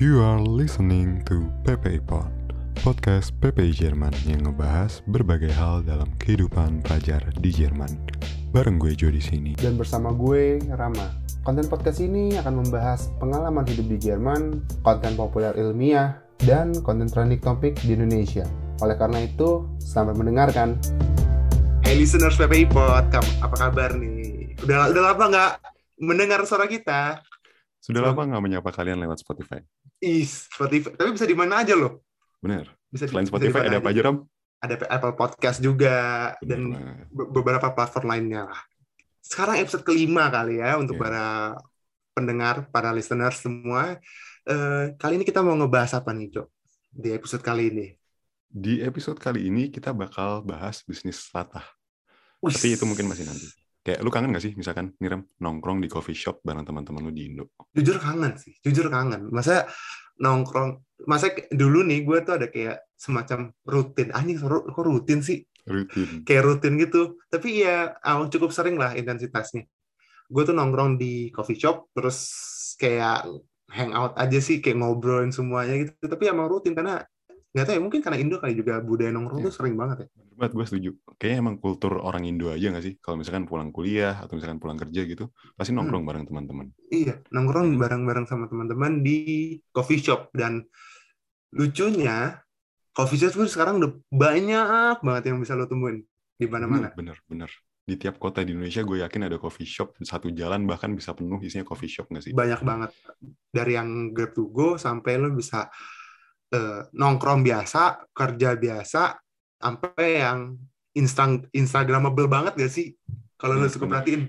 You are listening to PPI Pod, podcast PPI Jerman yang ngebahas berbagai hal dalam kehidupan pelajar di Jerman. Bareng gue Jo di sini. dan bersama gue Rama. Konten podcast ini akan membahas pengalaman hidup di Jerman, konten populer ilmiah, dan konten trending topik di Indonesia. Oleh karena itu, selamat mendengarkan. Hey listeners PPI Pod, apa kabar nih? Udah udah lama nggak mendengar suara kita? Sudah lama nggak menyapa kalian lewat Spotify? Ih, Spotify. Tapi bisa di mana aja loh. Bener. Bisa di- Selain bisa Spotify di mana ada apa aja, Ram? Ada Apple Podcast juga Bener dan banget. be- beberapa platform lainnya lah. Sekarang episode kelima kali ya untuk Iya. para pendengar, para listeners semua. Eh, kali ini kita mau ngebahas apa nih, Cok? Di episode kali ini. Di episode kali ini kita bakal bahas bisnis latah. Tapi itu mungkin masih nanti. Kayak lu kangen gak sih misalkan nih Ram, nongkrong di coffee shop bareng teman-teman lu di Indo? jujur kangen sih jujur kangen. Masa nongkrong masa dulu nih gue tuh ada kayak semacam rutin. Anjing kok rutin sih? Rutin. kayak rutin gitu. Tapi ya ah, cukup sering lah intensitasnya. Gue tuh nongkrong di coffee shop terus kayak hangout aja sih kayak ngobrolin semuanya gitu. Tapi emang rutin karena nggak tahu ya mungkin karena Indo kali juga budaya nongkrong Iya. tuh sering banget ya Bener banget, gue setuju. Kayaknya emang kultur orang Indo aja gak sih? Kalau misalkan pulang kuliah atau misalkan pulang kerja gitu, pasti Hmm. nongkrong bareng teman-teman. Iya, nongkrong bareng-bareng sama teman-teman di coffee shop dan lucunya coffee shop tuh sekarang udah banyak banget yang bisa lo temuin di mana-mana. Bener, bener. Di tiap kota di Indonesia gue yakin ada coffee shop satu jalan bahkan bisa penuh isinya coffee shop gak sih? Banyak banget dari yang grab to go sampai lo bisa eh, nongkrong biasa, kerja biasa, sampai yang instan instagramable banget gak sih? Kalau lo Bener, suka bener. perhatiin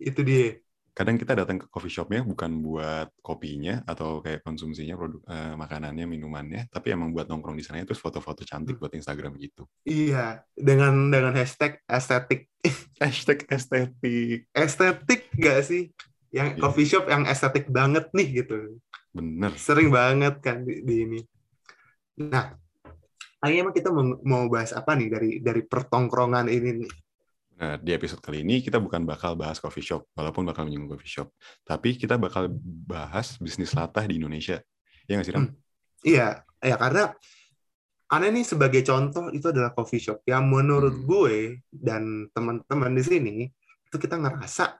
itu dia. Kadang kita datang ke coffee shopnya bukan buat kopinya atau kayak konsumsinya produk eh, makanannya, minumannya, tapi emang buat nongkrong di sana terus foto-foto cantik buat Instagram gitu. Iya, dengan dengan hashtag estetik Hashtag estetik. estetik gak sih? Yang Iya. coffee shop yang estetik banget nih gitu. Bener. Sering banget kan di, di ini. Nah, kayaknya emang kita mau, bahas apa nih dari dari pertongkrongan ini nih? Nah, di episode kali ini kita bukan bakal bahas coffee shop, walaupun bakal menyinggung coffee shop. Tapi kita bakal bahas bisnis latah di Indonesia. Ya nggak sih, Ram? Hmm. Iya, ya karena karena ini sebagai contoh itu adalah coffee shop yang menurut Hmm. gue dan teman-teman di sini itu kita ngerasa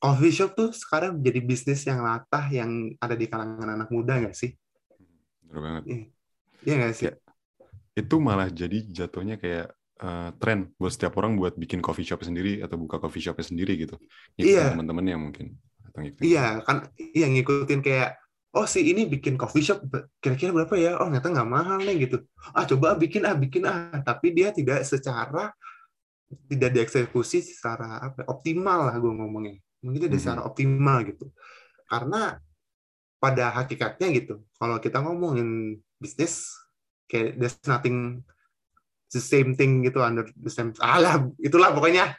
coffee shop tuh sekarang jadi bisnis yang latah yang ada di kalangan anak muda nggak sih? Bener banget. Iya nggak sih? Ya. Itu malah jadi jatuhnya kayak eh, tren buat setiap orang buat bikin coffee shop sendiri atau buka coffee shop sendiri gitu. Ngikutin Iya. teman-temannya mungkin. Atau ngikutin Iya kan, iya ngikutin kayak oh si ini bikin coffee shop kira-kira berapa ya? Oh ternyata nggak mahal nih gitu. Ah coba bikin ah bikin ah, tapi dia tidak secara tidak dieksekusi secara apa optimal lah gue ngomongnya. Mungkin tidak Mhm. secara optimal gitu. Karena pada hakikatnya gitu, kalau kita ngomongin bisnis kayak there's nothing the same thing gitu under the same alah itulah pokoknya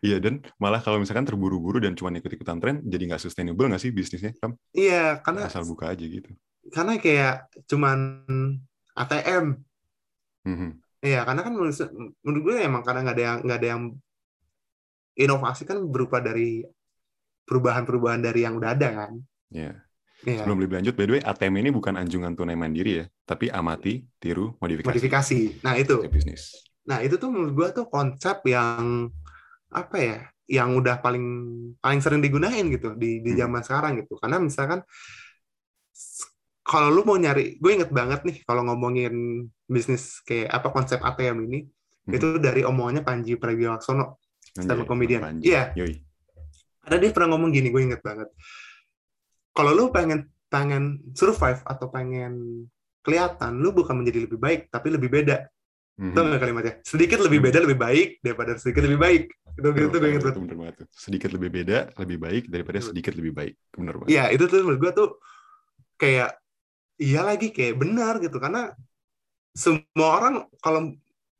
Iya, dan malah kalau misalkan terburu-buru dan cuma ikut-ikutan tren, jadi nggak sustainable nggak sih bisnisnya? Kan iya karena asal buka aja gitu. karena kayak cuman ATM Mhm. Iya, karena kan menurut, menurut gue emang karena nggak ada yang nggak ada yang inovasi kan berupa dari perubahan-perubahan dari yang udah ada kan. Iya. Iya. Sebelum lebih lanjut, by the way, ATM ini bukan anjungan tunai mandiri ya, tapi amati, tiru, modifikasi. Modifikasi. Nah itu, bisnis. nah itu tuh menurut gue tuh konsep yang apa ya, yang udah paling paling sering digunain gitu di di Hmm. zaman sekarang gitu. Karena misalkan kalau lu mau nyari, gue inget banget nih kalau ngomongin bisnis kayak apa konsep ATM ini, Mhm. itu dari omongannya Panji Pragiwaksono stand up comedian. Iya. Ada dia pernah ngomong gini, gue inget banget. Kalau lu pengen pengen survive atau pengen kelihatan, lu bukan menjadi lebih baik, tapi lebih beda. Mhm. Tahu nggak kalimatnya? Sedikit lebih beda lebih baik daripada sedikit lebih baik. Itu gitu gue inget betul, banget. bener banget tuh. Sedikit lebih beda, lebih baik daripada sedikit lebih baik. Bener banget. Iya, itu tuh menurut gue tuh kayak iya lagi kayak benar gitu karena semua orang kalau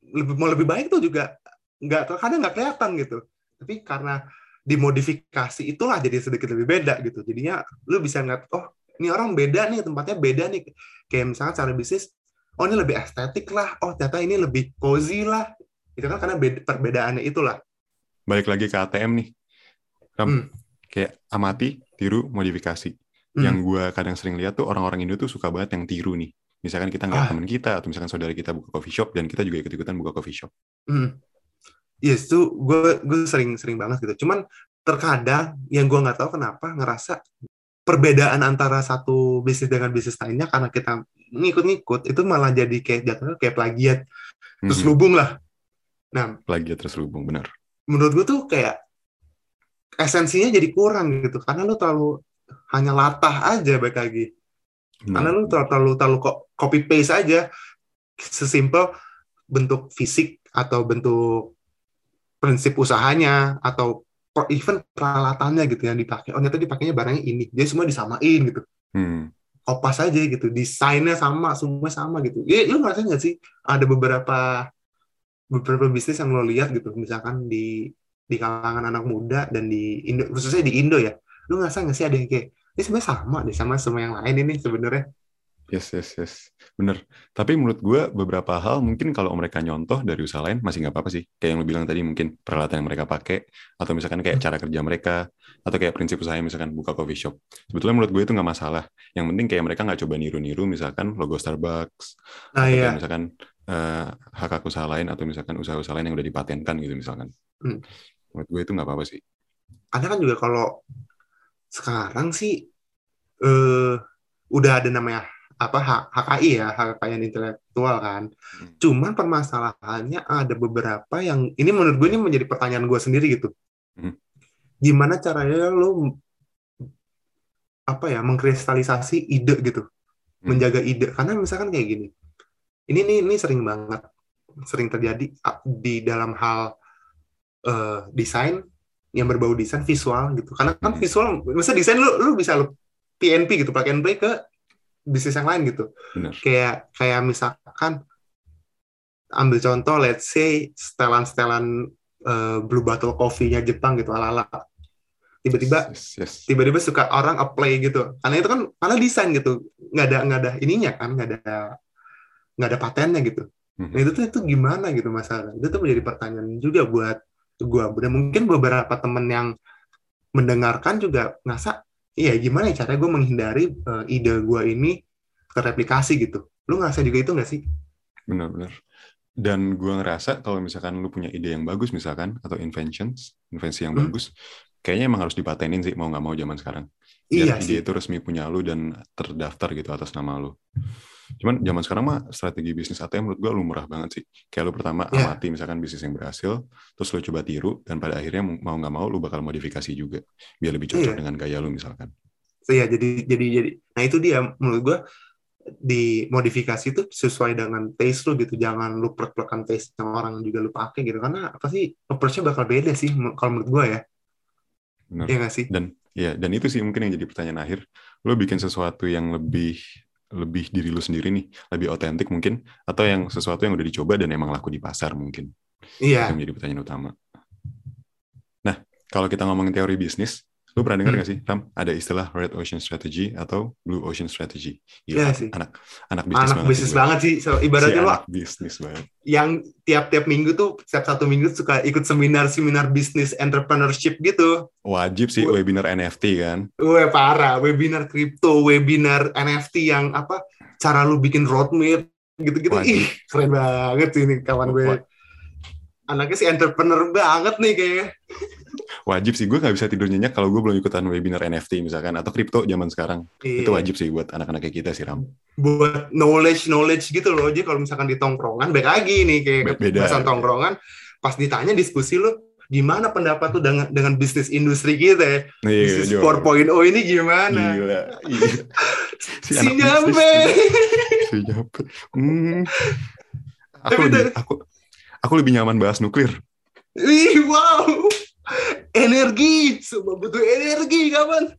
lebih mau lebih baik tuh juga nggak kadang nggak kelihatan gitu. Tapi karena dimodifikasi itulah jadi sedikit lebih beda gitu. Jadinya lu bisa ngeliat oh ini orang beda nih tempatnya beda nih kayak misalnya cara bisnis oh ini lebih estetik lah oh ternyata ini lebih cozy lah itu kan karena beda, perbedaannya itulah Balik lagi ke ATM nih. Ram, Hmm. kayak amati, tiru, modifikasi. yang Hmm. gue kadang sering lihat tuh orang-orang Indo tuh suka banget yang tiru nih. Misalkan kita ngeliat Ah. temen kita atau misalkan saudara kita buka coffee shop dan kita juga ikut-ikutan buka coffee shop. Hmm. Yes, itu gue gue sering sering banget gitu. Cuman terkadang yang gue nggak tahu kenapa ngerasa perbedaan antara satu bisnis dengan bisnis lainnya karena kita ngikut-ngikut itu malah jadi kayak jatuhnya kayak plagiat terus Mhm. lubung lah. Nah, Plagiat terselubung, benar. menurut gue tuh kayak esensinya jadi kurang gitu karena lu terlalu hanya latah aja baik lagi. Karena lu terlalu terlalu, terlalu copy paste aja sesimpel bentuk fisik atau bentuk prinsip usahanya atau even peralatannya gitu yang dipakai. Oh ternyata dipakainya barangnya ini. Jadi semua disamain gitu. Hmm. Kopas aja gitu. Desainnya sama, semua sama gitu. Ya, lu ngerasa nggak sih ada beberapa beberapa bisnis yang lo lihat gitu, misalkan di di kalangan anak muda dan di Indo, khususnya di Indo ya. Lu ngerasa nggak sih ada yang kayak ini sebenarnya sama deh sama semua yang lain ini sebenarnya. Yes, yes, yes. Bener. Tapi menurut gue beberapa hal mungkin kalau mereka nyontoh dari usaha lain masih nggak apa-apa sih. Kayak yang lu bilang tadi mungkin peralatan yang mereka pakai atau misalkan kayak cara kerja mereka atau kayak prinsip usahanya misalkan buka coffee shop. Sebetulnya menurut gue itu nggak masalah. Yang penting kayak mereka nggak coba niru-niru misalkan logo Starbucks Nah atau ya, kayak misalkan eh, hak-hak usaha lain atau misalkan usaha-usaha lain yang udah dipatenkan gitu misalkan. Hmm. Menurut gue itu nggak apa-apa sih. karena kan juga kalau sekarang sih eh udah ada namanya apa H- HKI ya hak kekayaan intelektual kan. Hmm. Cuman permasalahannya ada beberapa yang ini menurut gue ini menjadi pertanyaan gue sendiri gitu. Hmm. Gimana caranya lo apa ya mengkristalisasi ide gitu, Hmm. menjaga ide. Karena misalkan kayak gini, ini nih ini sering banget sering terjadi di dalam hal eh, desain yang berbau desain visual gitu. Karena kan Hmm. visual, misalnya desain lu lu bisa lu PNP gitu, plug and play ke bisnis yang lain gitu. Bener. Kayak kayak misalkan ambil contoh, let's say setelan-setelan eh, Blue Bottle Coffee-nya Jepang gitu ala-ala. Tiba-tiba Yes, yes. tiba-tiba suka orang apply gitu. Karena itu kan karena desain gitu, nggak ada nggak ada ininya kan, nggak ada nggak ada patennya gitu. Mhm. Nah itu tuh itu gimana gitu masalah. Itu tuh menjadi pertanyaan juga buat gua. Dan mungkin beberapa temen yang mendengarkan juga ngerasa, iya gimana ya caranya gue menghindari eh, ide gua ini terreplikasi gitu. Lu ngerasa juga itu nggak sih? Benar-benar. Dan gua ngerasa kalau misalkan lu punya ide yang bagus misalkan atau inventions, invensi yang Hmm. bagus, kayaknya emang harus dipatenin sih mau nggak mau zaman sekarang. Biar Iya ide sih. itu resmi punya lu dan terdaftar gitu atas nama lu. Cuman zaman sekarang mah strategi bisnis ATM menurut gua lumrah banget sih. Kayak lu pertama Iya. amati misalkan bisnis yang berhasil, terus lu coba tiru dan pada akhirnya mau nggak mau lu bakal modifikasi juga biar lebih cocok Iya. dengan gaya lu misalkan. So, ya jadi jadi jadi. Nah itu dia menurut gua di modifikasi itu sesuai dengan taste lu gitu. Jangan lu plek-plekan taste yang orang juga lu pakai gitu. Karena apa sih approach-nya bakal beda sih kalau menurut gua ya. Iya nggak sih? dan ya dan itu sih mungkin yang jadi pertanyaan akhir lo bikin sesuatu yang lebih lebih diri lu sendiri nih lebih otentik mungkin atau yang sesuatu yang udah dicoba dan emang laku di pasar mungkin. Iya. itu menjadi pertanyaan utama. Nah kalau kita ngomongin teori bisnis lu pernah dengar Hmm. nggak sih Ram ada istilah red ocean strategy atau blue ocean strategy Iya Gila, sih. anak anak bisnis Anak banget bisnis banget sih. So, Si ibaratnya lo anak bisnis banget yang tiap-tiap minggu tuh setiap satu minggu suka ikut seminar-seminar bisnis entrepreneurship gitu. wajib sih Gue- webinar NFT kan Wah parah, webinar kripto, webinar NFT yang apa? Cara lu bikin roadmap gitu-gitu. Ih, keren banget sih ini kawan gue. Anaknya sih entrepreneur banget nih kayaknya. wajib sih gue nggak bisa tidur nyenyak kalau gue belum ikutan webinar NFT misalkan atau kripto zaman sekarang itu Iya. wajib sih buat anak-anak kayak kita sih Ram Buat knowledge knowledge gitu loh. Jadi kalau misalkan di tongkrongan, baik lagi nih kayak Be- beda. bahasan tongkrongan, pas ditanya diskusi lu gimana pendapat tuh dengan dengan bisnis industri kita ya? Iya, Bisnis Jo. 4.0 ini gimana? Gila. Iya. Si, Si nyampe. Si nyampe. Hmm. Aku Tapi lebih, aku aku lebih nyaman bahas nuklir. Ih, wow. Energi, semua butuh energi kapan?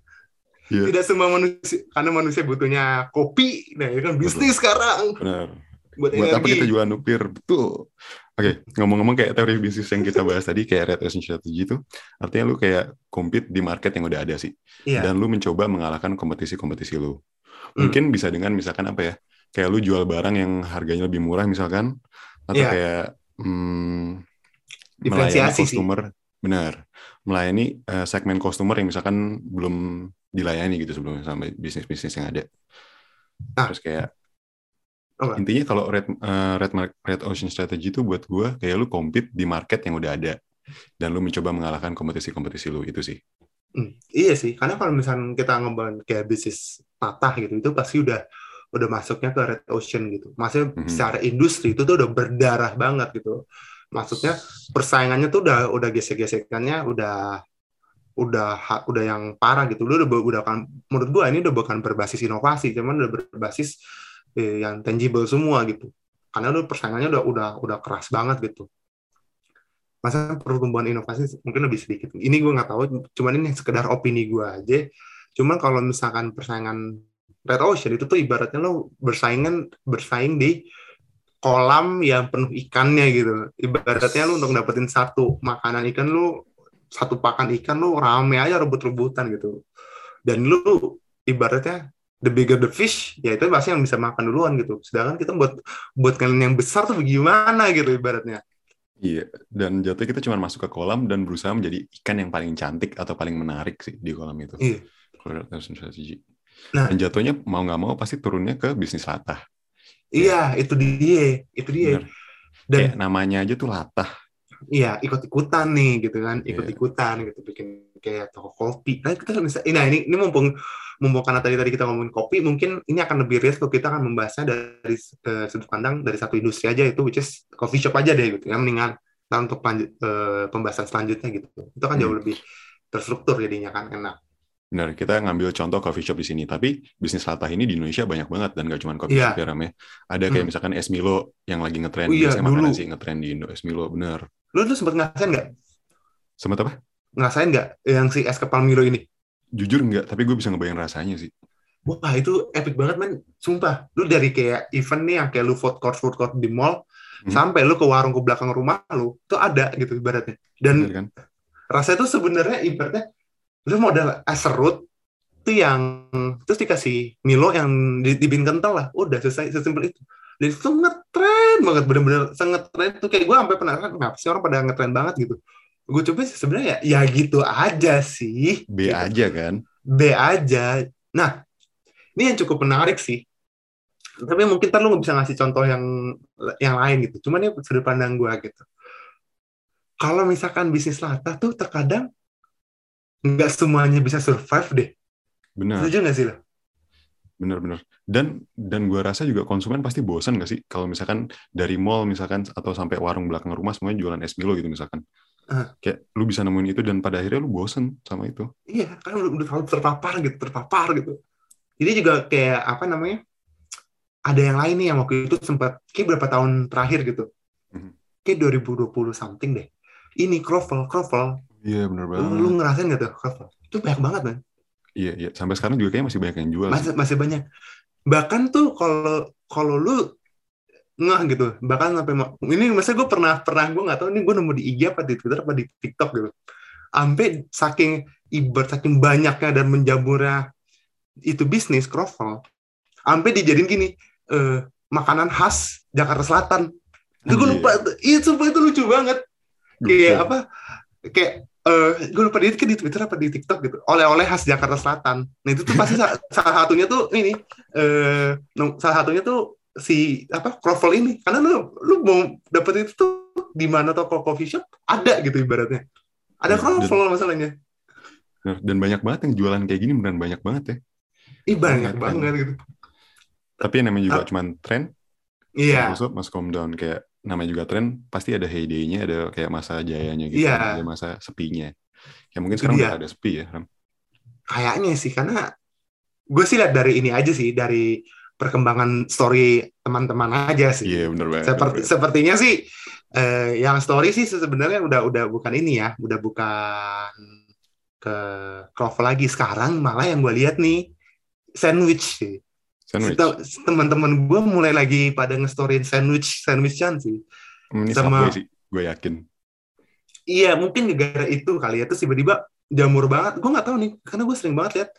Iya. Tidak semua manusia, karena manusia butuhnya kopi. Nah, itu kan bisnis sekarang Benar. buat, Buat apa energi. kita jualan nuklir? Betul. Oke, ngomong-ngomong kayak teori bisnis yang kita bahas tadi, kayak red ocean strategy itu, artinya lu kayak compete di market yang udah ada sih. Iya. Dan lu mencoba mengalahkan kompetisi-kompetisi lu. Hmm. Mungkin bisa dengan misalkan apa ya, kayak lu jual barang yang harganya lebih murah misalkan, atau Iya. kayak hmm, melayani Diferensiasi sih. customer, benar, melayani uh, segmen customer yang misalkan belum dilayani gitu sebelumnya sama bisnis-bisnis yang ada. Nah. Terus kayak Apa? intinya kalau red uh, red red ocean strategy itu buat gue kayak lu compete di market yang udah ada dan lu mencoba mengalahkan kompetisi-kompetisi lu itu sih. Hmm, iya sih, karena kalau misalnya kita ngebangun kayak bisnis patah gitu, itu pasti udah udah masuknya ke red ocean gitu. Maksudnya Mhm. secara industri itu tuh udah berdarah banget gitu. Maksudnya persaingannya tuh udah udah gesek-gesekannya udah udah udah yang parah gitu. Lu udah udah kan menurut gua ini udah bukan berbasis inovasi, cuman udah berbasis eh, yang tangible semua gitu. Karena lu persaingannya udah udah udah keras banget gitu. Masa pertumbuhan inovasi mungkin lebih sedikit. Ini gue nggak tahu, cuman ini sekedar opini gue aja. Cuman kalau misalkan persaingan red ocean itu tuh ibaratnya lo bersaingan bersaing di kolam yang penuh ikannya gitu. Ibaratnya lu untuk dapetin satu makanan ikan lu satu pakan ikan lu rame aja rebut-rebutan gitu. Dan lu ibaratnya the bigger the fish, ya itu pasti yang bisa makan duluan gitu. Sedangkan kita buat buat kalian yang besar tuh bagaimana gitu ibaratnya. Iya, dan jatuhnya kita cuma masuk ke kolam dan berusaha menjadi ikan yang paling cantik atau paling menarik sih di kolam itu. Iya. Kalau. Nah. Dan jatuhnya mau nggak mau pasti turunnya ke bisnis latah. Iya, itu dia, itu dia. Bener. Dan Kayak namanya aja tuh latah. iya ikut-ikutan nih gitu kan, Iya. ikut-ikutan gitu bikin kayak toko kopi. Nah kita bisa, nah ini ini mumpung mumpung karena tadi tadi kita ngomongin kopi, mungkin ini akan lebih real kalau kita akan membahasnya dari eh, sudut pandang dari satu industri aja itu which is coffee shop aja deh gitu. Yang mendingan nah, untuk eh, pembahasan selanjutnya gitu. Itu kan jauh Hmm. lebih terstruktur jadinya kan enak. Benar, kita ngambil contoh coffee shop di sini. Tapi bisnis latah ini di Indonesia banyak banget dan gak cuma coffee Iya. shop ya Ram ya. Ada kayak Hmm. misalkan es Milo yang lagi ngetren. Oh iya, Biasanya makanan dulu. sih ngetren di Indo. Es Milo, bener. Lu tuh sempat ngerasain nggak? Sempet apa? Ngerasain nggak yang si es kepal Milo ini? Jujur nggak, tapi gue bisa ngebayang rasanya sih. Wah itu epic banget men, sumpah. Lu dari kayak event nih yang kayak lu food court food court di mall, Hmm. sampai lu ke warung ke belakang rumah lu, tuh ada gitu ibaratnya. Dan Bener kan? rasanya tuh sebenarnya ibaratnya lu modal es serut tuh yang terus dikasih Milo yang di, dibikin kental lah, udah selesai sesimpel itu. Dan itu ngetren banget, bener-bener sangat ngetren tuh kayak gue sampai penasaran kenapa sih orang pada ngetren banget gitu. Gue coba sih sebenarnya ya, ya gitu aja sih. B Gitu. aja kan? B aja. Nah, ini yang cukup menarik sih. Tapi mungkin ntar lu bisa ngasih contoh yang yang lain gitu. Cuman ini sudut pandang gue gitu. Kalau misalkan bisnis latah tuh terkadang nggak semuanya bisa survive deh. Bener, Setuju nggak sih lo? bener-bener. Dan dan gue rasa juga konsumen pasti bosan gak sih? Kalau misalkan dari mall misalkan atau sampai warung belakang rumah semuanya jualan es Milo gitu misalkan. Ah. Kayak lu bisa nemuin itu dan pada akhirnya lu bosen sama itu. Iya, kan udah, udah terpapar gitu, terpapar gitu. Jadi juga kayak apa namanya? Ada yang lain nih yang waktu itu sempat kayak berapa tahun terakhir gitu. Mhm. Kayak 2020 something deh. Ini Croffle, Croffle. Iya bener banget. Lu, lu ngerasain gak tuh Croffle? Itu banyak banget man. Iya, iya. Sampai sekarang juga kayaknya masih banyak yang jual sih. masih masih banyak bahkan tuh kalau kalau lu ngeh gitu bahkan sampai ini masa gue pernah pernah gue nggak tahu ini gue nemu di IG apa di Twitter apa di TikTok gitu sampai saking ibarat saking banyaknya dan menjamurnya itu bisnis croffle sampai dijadiin gini eh, makanan khas Jakarta Selatan itu gue Anjir. lupa itu sumpah itu lucu banget kayak apa kayak eh gue lupa di, di Twitter apa di TikTok gitu. Oleh-oleh khas Jakarta Selatan. Nah itu tuh pasti sa- salah satunya tuh ini eh no- salah satunya tuh si apa croffle ini. Karena lu lu mau dapet itu tuh di mana toko coffee shop ada gitu ibaratnya. Ada croffle masalahnya. Bener. Dan banyak banget yang jualan kayak gini beneran banyak banget ya. Ih banyak Banyak, banget. gitu. Tapi yang namanya juga Ah. cuman tren, iya. Masuk mas calm down kayak namanya juga tren pasti ada heyday-nya, ada kayak masa jayanya gitu, Iya. ada masa sepinya. Ya mungkin sekarang dia. udah ada sepi ya, Ram. kayaknya sih karena gue sih lihat dari ini aja sih dari perkembangan story teman-teman aja sih Iya bener banget. seperti bener sepertinya sih eh, yang story sih sebenarnya udah udah bukan ini ya udah bukan ke Croffle lagi sekarang malah yang gue lihat nih sandwich sih Sandwich. Tem- teman-teman gue mulai lagi pada nge-storyin sandwich sandwichan sih. Ini sama- sih, gue yakin. iya mungkin gara itu kali ya. Terus tiba-tiba jamur banget. Gue nggak tahu nih karena gue sering banget lihat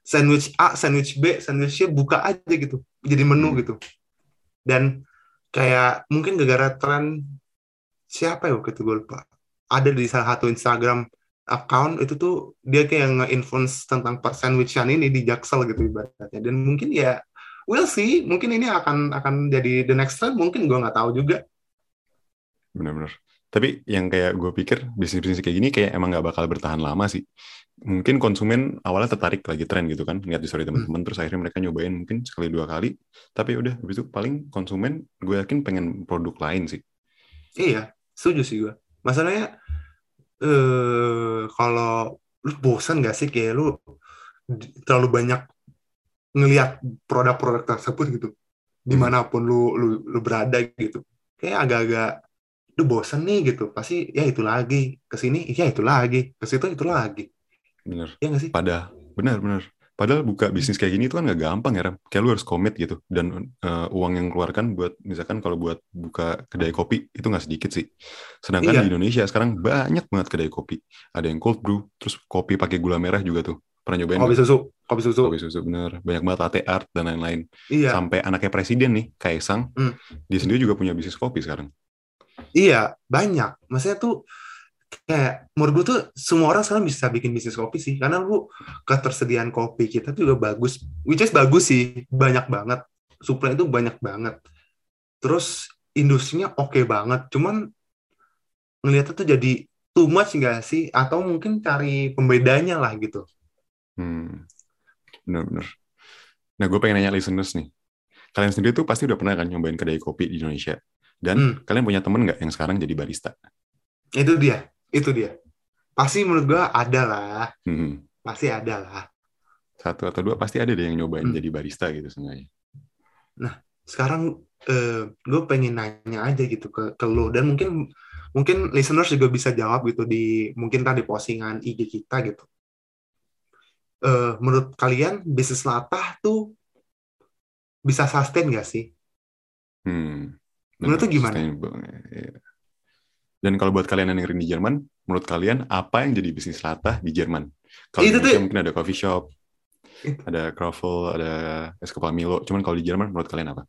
sandwich A sandwich B sandwich C buka aja gitu. Jadi menu Hmm. gitu. Dan kayak mungkin gara-gara tren siapa ya waktu itu gue lupa. Ada di salah satu Instagram account itu tuh dia kayak nge-influence tentang per sandwichan ini di Jaksel gitu ibaratnya. Dan mungkin ya we'll see mungkin ini akan akan jadi the next trend mungkin gue nggak tahu juga Bener-bener. Tapi yang kayak gue pikir bisnis-bisnis kayak gini kayak emang nggak bakal bertahan lama sih. Mungkin konsumen awalnya tertarik lagi tren gitu kan, lihat di story teman-teman, terus akhirnya mereka nyobain mungkin sekali dua kali. Tapi udah, habis itu paling konsumen gue yakin pengen produk lain sih. iya setuju sih gue masalahnya eh kalau lu bosan gak sih kayak lu terlalu banyak ngelihat produk-produk tersebut gitu di mana pun lu lu lu berada gitu kayak agak-agak lu bosan nih gitu pasti ya itu lagi ke sini ya itu lagi ke situ itu lagi Bener. ya nggak sih Pada, bener-bener. Padahal buka bisnis kayak gini itu kan nggak gampang ya, Ram. Kayak lu harus komit gitu. Dan eh, uang yang keluarkan buat, misalkan kalau buat buka kedai kopi, itu nggak sedikit sih. Sedangkan Iya. di Indonesia sekarang banyak banget kedai kopi. Ada yang cold brew, terus kopi pakai gula merah juga tuh. Pernah nyobain kopi susu kopi susu Kopi susu, bener. Banyak banget latte art dan lain-lain. iya Sampai anaknya presiden nih, Kaisang, Hmm. dia sendiri juga punya bisnis kopi sekarang. Iya, banyak. Maksudnya tuh kayak menurut gue tuh semua orang sekarang bisa bikin bisnis kopi sih. Karena lu ketersediaan kopi kita tuh juga bagus. Which is bagus sih, banyak banget. Supply itu banyak banget. Terus industrinya oke banget. Cuman ngeliatnya tuh jadi too much nggak sih? Atau mungkin cari pembedanya lah gitu. Hmm. Bener-bener. Nah, gue pengen nanya listeners nih. Kalian sendiri tuh pasti udah pernah kan nyobain kedai kopi di Indonesia. Dan Hmm. kalian punya temen nggak yang sekarang jadi barista? Itu dia, itu dia. Pasti menurut gue ada lah. Hmm. Pasti ada lah. Satu atau dua pasti ada deh yang nyobain Hmm. jadi barista gitu seenggaknya. sekarang eh, gue pengen nanya aja gitu ke ke lo dan mungkin mungkin listeners juga bisa jawab gitu di mungkin tadi postingan IG kita gitu. Eh, menurut kalian bisnis latah tuh bisa sustain gak sih? Hmm. Menurut lu gimana? Iya. Dan kalau buat kalian yang dengerin di Jerman, menurut kalian apa yang jadi bisnis latah di Jerman? Kalau Itu tuh- mungkin ada coffee shop, Itu. ada Croffle, ada es kepala Milo. Cuman kalau di Jerman, menurut kalian apa?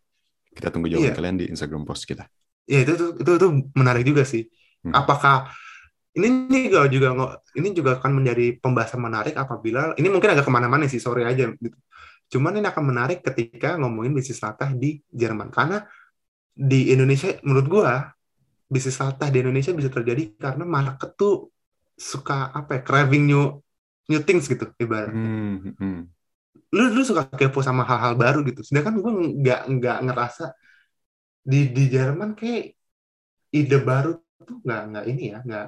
Kita tunggu jawaban Iya. kalian di Instagram post kita. Ya itu itu itu, itu menarik juga sih. Hmm. Apakah ini juga juga ini juga akan menjadi pembahasan menarik apabila ini mungkin agak ke mana-mana sih sorry aja gitu. Cuman ini akan menarik ketika ngomongin bisnis latah di Jerman karena di Indonesia menurut gua bisnis latah di Indonesia bisa terjadi karena market tuh suka apa ya craving new new things gitu ibarat Hmm, hmm. lu lu suka kepo sama hal-hal baru gitu sedangkan gue nggak nggak ngerasa di di Jerman kayak ide baru tuh nggak nggak ini ya nggak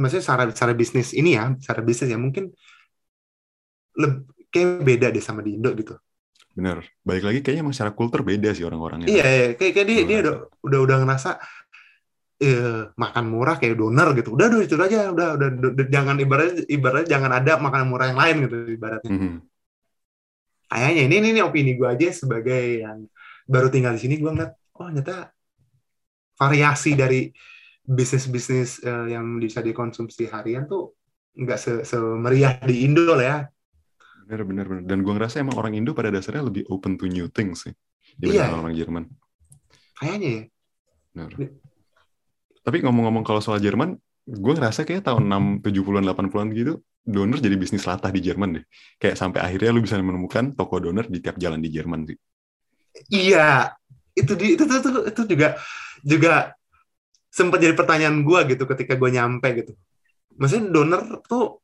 maksudnya secara secara bisnis ini ya secara bisnis ya mungkin lebih kayak beda deh sama di Indo gitu Bener. Balik lagi kayaknya emang secara kultur beda sih orang-orangnya. iya iya kayak kayak dia dia udah udah udah ngerasa eh, makan murah kayak donor gitu udah udah itu aja udah udah, udah- jangan ibaratnya ibaratnya jangan ada makanan murah yang lain gitu ibaratnya Mhm. kayaknya ini, ini ini opini gue aja sebagai yang baru tinggal di sini gue ngeliat oh ternyata variasi dari bisnis-bisnis eh, yang bisa dikonsumsi harian tuh nggak se semeriah di Indo lah ya Bener, bener, bener. Dan gue ngerasa emang orang Indo pada dasarnya lebih open to new things sih. Dibanding Iya. orang-orang Jerman. kayaknya ya Bener. Tapi ngomong-ngomong kalau soal Jerman, gue ngerasa kayak tahun 6, 70-an, 80-an gitu, donor jadi bisnis latah di Jerman deh. Kayak sampai akhirnya lu bisa menemukan toko donor di tiap jalan di Jerman sih. iya itu di itu, itu, itu, itu juga juga sempat jadi pertanyaan gue gitu ketika gue nyampe gitu maksudnya donor tuh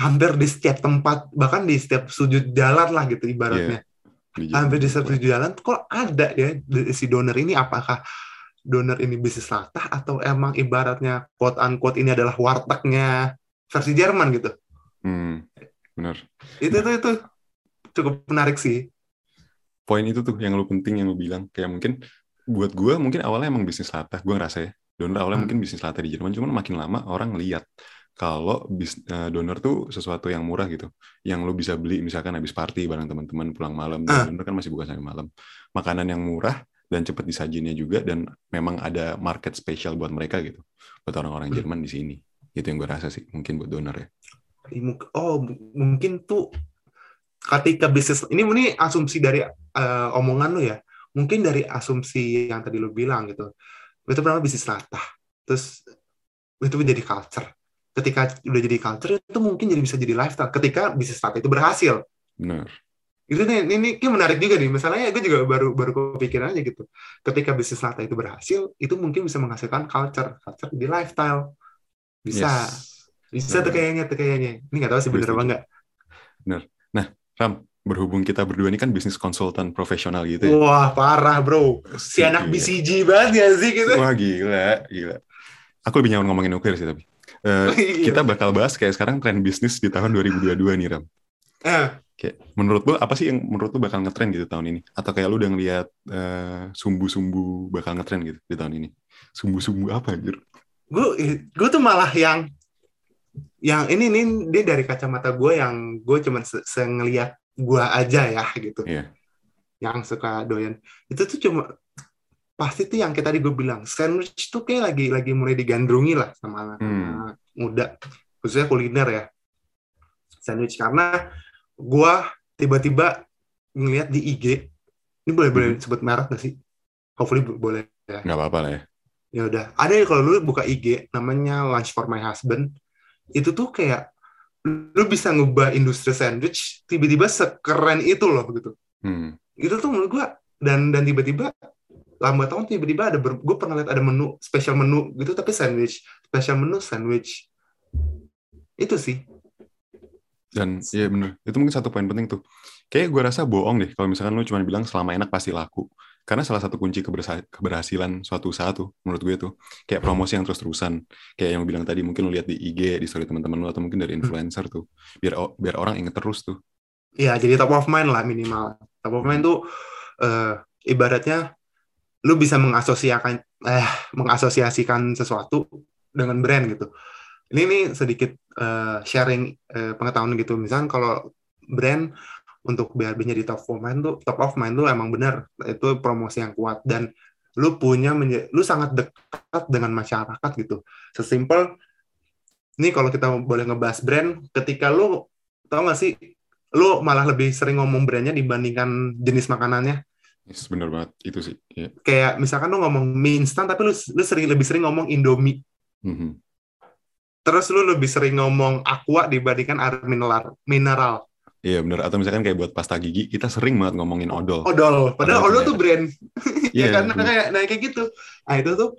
hampir di setiap tempat bahkan di setiap sudut jalan lah gitu ibaratnya Jerman. hampir di satu jalan kok ada ya si donor ini apakah donor ini bisnis latah atau emang ibaratnya quote unquote ini adalah wartegnya versi Jerman gitu Hmm, bener. itu itu itu cukup menarik sih Poin itu tuh yang lu penting yang lu bilang. Kayak mungkin buat gue mungkin awalnya emang bisnis latah. Gue ngerasa ya. Donor awalnya Hmm. mungkin bisnis latah di Jerman. Cuman makin lama orang lihat kalau bis, eh, donor tuh sesuatu yang murah gitu. Yang lu bisa beli misalkan habis party bareng teman-teman pulang malam. Dan donor kan masih buka sampai malam. Makanan yang murah dan cepet disajinya juga dan memang ada market spesial buat mereka gitu. Buat orang-orang Hmm. Jerman di sini. Itu yang gue rasa sih mungkin buat donor ya. oh mungkin tuh ketika bisnis ini ini asumsi dari eh, omongan lu ya mungkin dari asumsi yang tadi lu bilang gitu itu pertama bisnis latah terus itu menjadi culture. Ketika udah jadi culture itu mungkin jadi bisa jadi lifestyle. Ketika bisnis startup itu berhasil. Benar. itu nih ini, ini menarik juga nih. Misalnya gue juga baru baru kepikiran aja gitu. Ketika bisnis startup itu berhasil itu mungkin bisa menghasilkan culture. Culture di lifestyle. Bisa. Yes. bisa tuh Benar. kayaknya tuh kayaknya. Ini nggak tahu sih bener apa enggak Ram, berhubung kita berdua ini kan bisnis konsultan profesional gitu ya. wah parah bro si anak Iya. BCG banget ya sih gitu Wah gila, gila. Aku lebih nyaman ngomongin nuklir sih tapi. Iya. kita bakal bahas kayak sekarang tren bisnis di tahun 2022 nih Ram. Eh, Kayak menurut lu apa sih yang menurut lu bakal ngetren gitu tahun ini? Atau kayak lu udah ngeliat eh, sumbu-sumbu bakal ngetren gitu di tahun ini? Sumbu-sumbu apa anjir? gue gue tuh malah yang yang ini nih dia dari kacamata gue yang gue cuman se, se ngeliat gue aja ya gitu Iya. yang suka doyan itu tuh cuma pasti tuh yang kayak tadi gue bilang sandwich tuh kayak lagi lagi mulai digandrungi lah sama anak Hmm. muda khususnya kuliner ya sandwich karena gue tiba-tiba ngeliat di IG ini boleh boleh Hmm. sebut merek gak sih hopefully bo- boleh Nggak apa-apa lah ya. ya udah ada ya kalau lu buka IG namanya lunch for my husband itu tuh kayak lu bisa ngubah industri sandwich tiba-tiba sekeren itu loh gitu Hmm. itu tuh menurut gua dan dan tiba-tiba lambat tahun tiba-tiba ada gue pernah lihat ada menu spesial menu gitu tapi sandwich spesial menu sandwich itu sih Dan iya bener, itu mungkin satu poin penting tuh. Kayak gue rasa bohong deh kalau misalkan lu cuma bilang selama enak pasti laku. Karena salah satu kunci keberhasilan suatu usaha tuh, menurut gue tuh, kayak promosi yang terus-terusan. Kayak yang bilang tadi, mungkin lu lihat di IG, di story teman-teman lu, atau mungkin dari influencer tuh. Biar biar orang inget terus tuh. ya jadi top of mind lah minimal top of mind tuh eh, ibaratnya lu bisa mengasosiasikan eh mengasosiasikan sesuatu dengan brand gitu ini nih sedikit eh, sharing eh, pengetahuan gitu misalnya kalau brand untuk BRB-nya di top of mind tuh top of mind tuh emang benar itu promosi yang kuat dan lu punya lu sangat dekat dengan masyarakat gitu sesimpel ini kalau kita boleh ngebahas brand ketika lu tau gak sih lu malah lebih sering ngomong brandnya dibandingkan jenis makanannya Yes, bener banget, itu sih. Iya. kayak misalkan lu ngomong mie instan tapi lu, lu sering lebih sering ngomong Indomie Mhm. terus lu lebih sering ngomong aqua dibandingkan air mineral mineral Iya bener, atau misalkan kayak buat pasta gigi, kita sering banget ngomongin odol. odol. Padahal Padahal odol tuh brand. Iya, ya kan bener. kayak nah kayak gitu. Nah itu tuh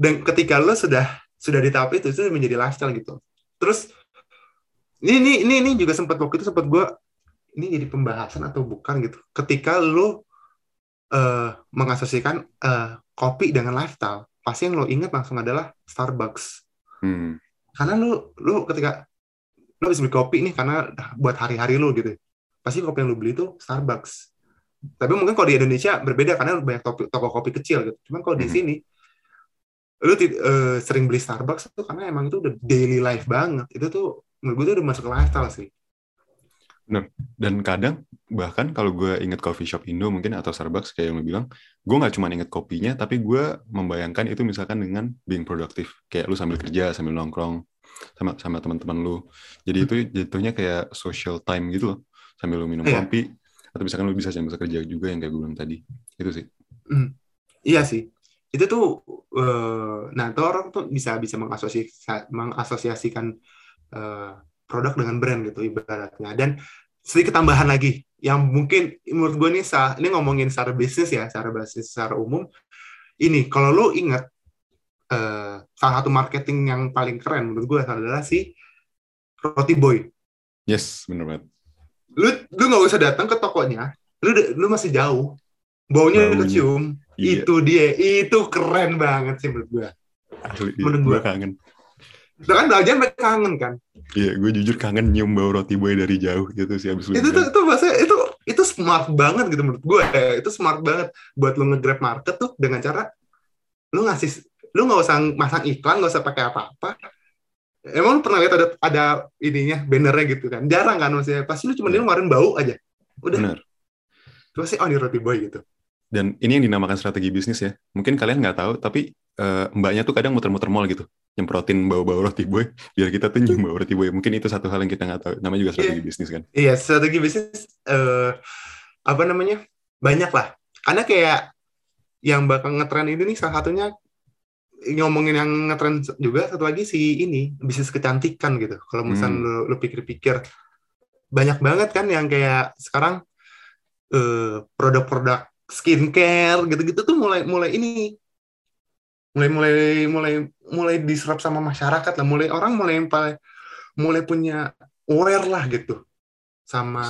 dan ketika lu sudah sudah di tahap itu itu menjadi lifestyle gitu. Terus ini ini ini, ini juga sempat waktu itu sempat gua ini jadi pembahasan atau bukan gitu. Ketika lu eh, mengasosiasikan eh, kopi dengan lifestyle pasti yang lo ingat langsung adalah Starbucks. Hmm. karena lu lu ketika lu habis beli kopi nih karena buat hari-hari lu gitu. Pasti kopi yang lu beli itu Starbucks. Tapi mungkin kalau di Indonesia berbeda karena banyak toko, toko kopi kecil gitu. Cuman kalau di Mhm. sini lu eh, sering beli Starbucks tuh karena emang itu udah daily life banget. Itu tuh menurut gue tuh udah masuk lifestyle sih. Dan kadang bahkan kalau gue inget coffee shop Indo mungkin atau Starbucks kayak yang lu bilang, gue nggak cuma inget kopinya, tapi gue membayangkan itu misalkan dengan being produktif, kayak lu sambil kerja, sambil nongkrong sama sama teman-teman lu. Jadi itu jatuhnya kayak social time gitu loh, sambil lu minum kopi, atau misalkan lu bisa sambil kerja juga yang kayak gue bilang tadi. Itu sih. iya sih. Itu tuh eh, nah itu orang tuh bisa bisa mengasosiasi- mengasosiasikan eh, produk dengan brand gitu ibaratnya. Dan sedikit tambahan lagi yang mungkin menurut gue nih ini ngomongin secara bisnis ya secara bisnis secara umum. Ini kalau lu ingat eh, salah satu marketing yang paling keren menurut gue adalah si roti boy. Yes, bener banget. lu lu nggak usah datang ke tokonya. Lu lu masih jauh. Baunya udah kecium. Iya. itu dia. Itu keren banget sih menurut gue. Asli, iya, menurut gue kangen. Itu kan belajar mereka kangen kan? Iya, gue jujur kangen nyium bau roti boy dari jauh gitu sih abis itu tuh itu bahasa itu itu smart banget gitu menurut gue itu smart banget. Buat lu nge-grab market tuh dengan cara lu ngasih lu nggak usah masang iklan nggak usah pakai apa-apa emang lu pernah lihat ada ada ininya bannernya gitu kan jarang kan maksudnya pasti lu cuma dia ngeluarin bau aja udah Bener. terus sih oh ini roti boy gitu Dan ini yang dinamakan strategi bisnis ya. Mungkin kalian nggak tahu, tapi eh, mbaknya tuh kadang muter-muter mall gitu. Nyemprotin bau-bau roti boy, biar kita tuh nyium bau roti boy. Mungkin itu satu hal yang kita nggak tahu. Namanya juga strategi bisnis kan. Iya, strategi bisnis eh, apa namanya? Banyak lah. Karena kayak yang bakal ngetren ini nih salah satunya ngomongin yang ngetren juga satu lagi si ini bisnis kecantikan gitu. Kalau misalnya Hmm. lu, lu pikir-pikir banyak banget kan yang kayak sekarang eh, produk-produk skincare gitu-gitu tuh mulai mulai ini mulai mulai mulai mulai diserap sama masyarakat lah. Mulai orang mulai mulai mulai punya aware lah gitu sama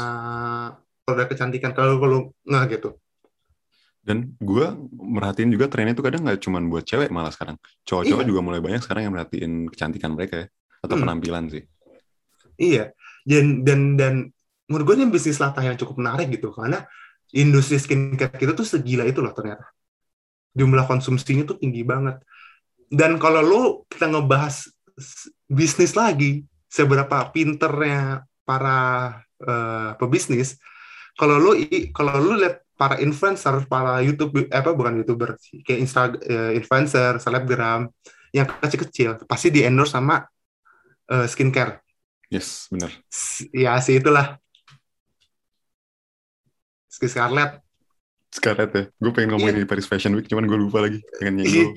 produk kecantikan kalau kalau nggak gitu. Dan gue merhatiin juga trennya itu kadang nggak cuma buat cewek malah sekarang. Cowok-cowok Iya. juga mulai banyak sekarang yang merhatiin kecantikan mereka ya. Atau Hmm. penampilan sih. Iya, dan dan dan menurut gue ini bisnis latah yang cukup menarik gitu karena industri skincare kita tuh segila itu loh ternyata jumlah konsumsinya tuh tinggi banget. Dan kalau lo kita ngebahas bisnis lagi, seberapa pinternya para eh, pebisnis, kalau lo kalau lo lihat para influencer, para YouTube eh, apa bukan youtuber sih, kayak Insta eh, influencer, selebgram yang kecil-kecil pasti di endorse sama eh, skincare Yes, bener. S- ya sih itulah Ski Scarlett Scarlett ya. Gue pengen ngomongin di Paris Fashion Week, cuman gue lupa lagi. Pengen Iya. nyenggol.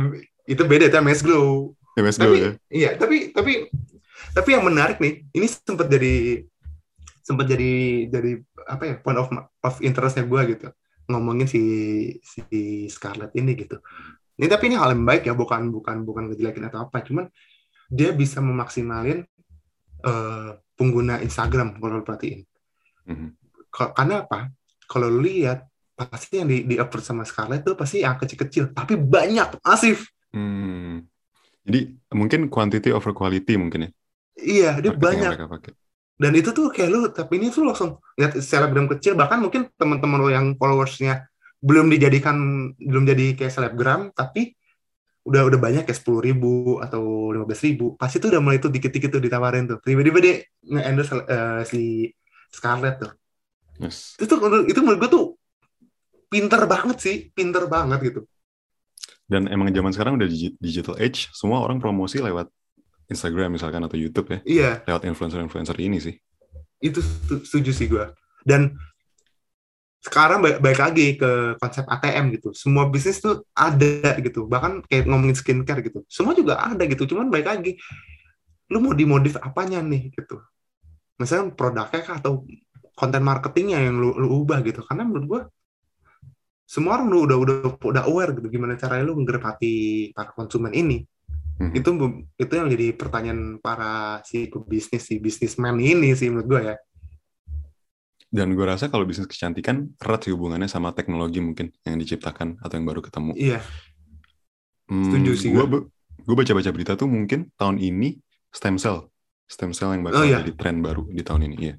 itu beda tuh MS Glow MS tapi Glow ya. iya tapi tapi tapi yang menarik nih ini sempat jadi sempat jadi jadi apa ya point of of interestnya gue gitu ngomongin si si Scarlett ini gitu ini tapi ini hal yang baik ya bukan bukan bukan ngejelekin atau apa cuman dia bisa memaksimalin eh, pengguna Instagram kalau lo perhatiin Mhm. Ka- karena apa? Kalau lihat pasti yang di, di upload sama Scarlett tuh pasti yang kecil-kecil, tapi banyak, masif. Hmm. Jadi mungkin quantity over quality mungkin ya. Iya, dia banyak. Dan itu tuh kayak lu, tapi ini tuh langsung lihat selebgram kecil, bahkan mungkin teman-teman lo yang followersnya belum dijadikan, belum jadi kayak selebgram, tapi udah udah banyak kayak sepuluh ribu atau lima belas ribu, pasti tuh udah mulai tuh dikit-dikit tuh ditawarin tuh. Tiba-tiba dia nge-endorse eh, si Scarlett tuh. Yes. Itu tuh- itu menurut gue tuh pinter banget sih, pinter banget gitu. Dan emang zaman sekarang udah digi- digital age, semua orang promosi lewat Instagram misalkan atau YouTube ya, Iya, lewat influencer-influencer ini sih. itu setu- setuju sih gue. Dan sekarang balik, balik lagi ke konsep ATM gitu. Semua bisnis tuh ada gitu. Bahkan kayak ngomongin skincare gitu. Semua juga ada gitu. Cuman balik lagi, lu mau dimodif apanya nih gitu. Misalnya produknya kah atau konten marketingnya yang lu, lu ubah gitu. Karena menurut gue semua orang udah udah udah aware gitu gimana caranya lu menggerap hati para konsumen ini. Mhm. Itu itu yang jadi pertanyaan para si pebisnis si bisnismen ini sih menurut gue ya. Dan gue rasa kalau bisnis kecantikan erat sih hubungannya sama teknologi mungkin yang diciptakan atau yang baru ketemu. Iya, Hmm, Setuju sih Gue gue. baca-baca berita tuh mungkin tahun ini stem cell, stem cell yang bakal Oh, iya. jadi tren baru di tahun ini. Iya.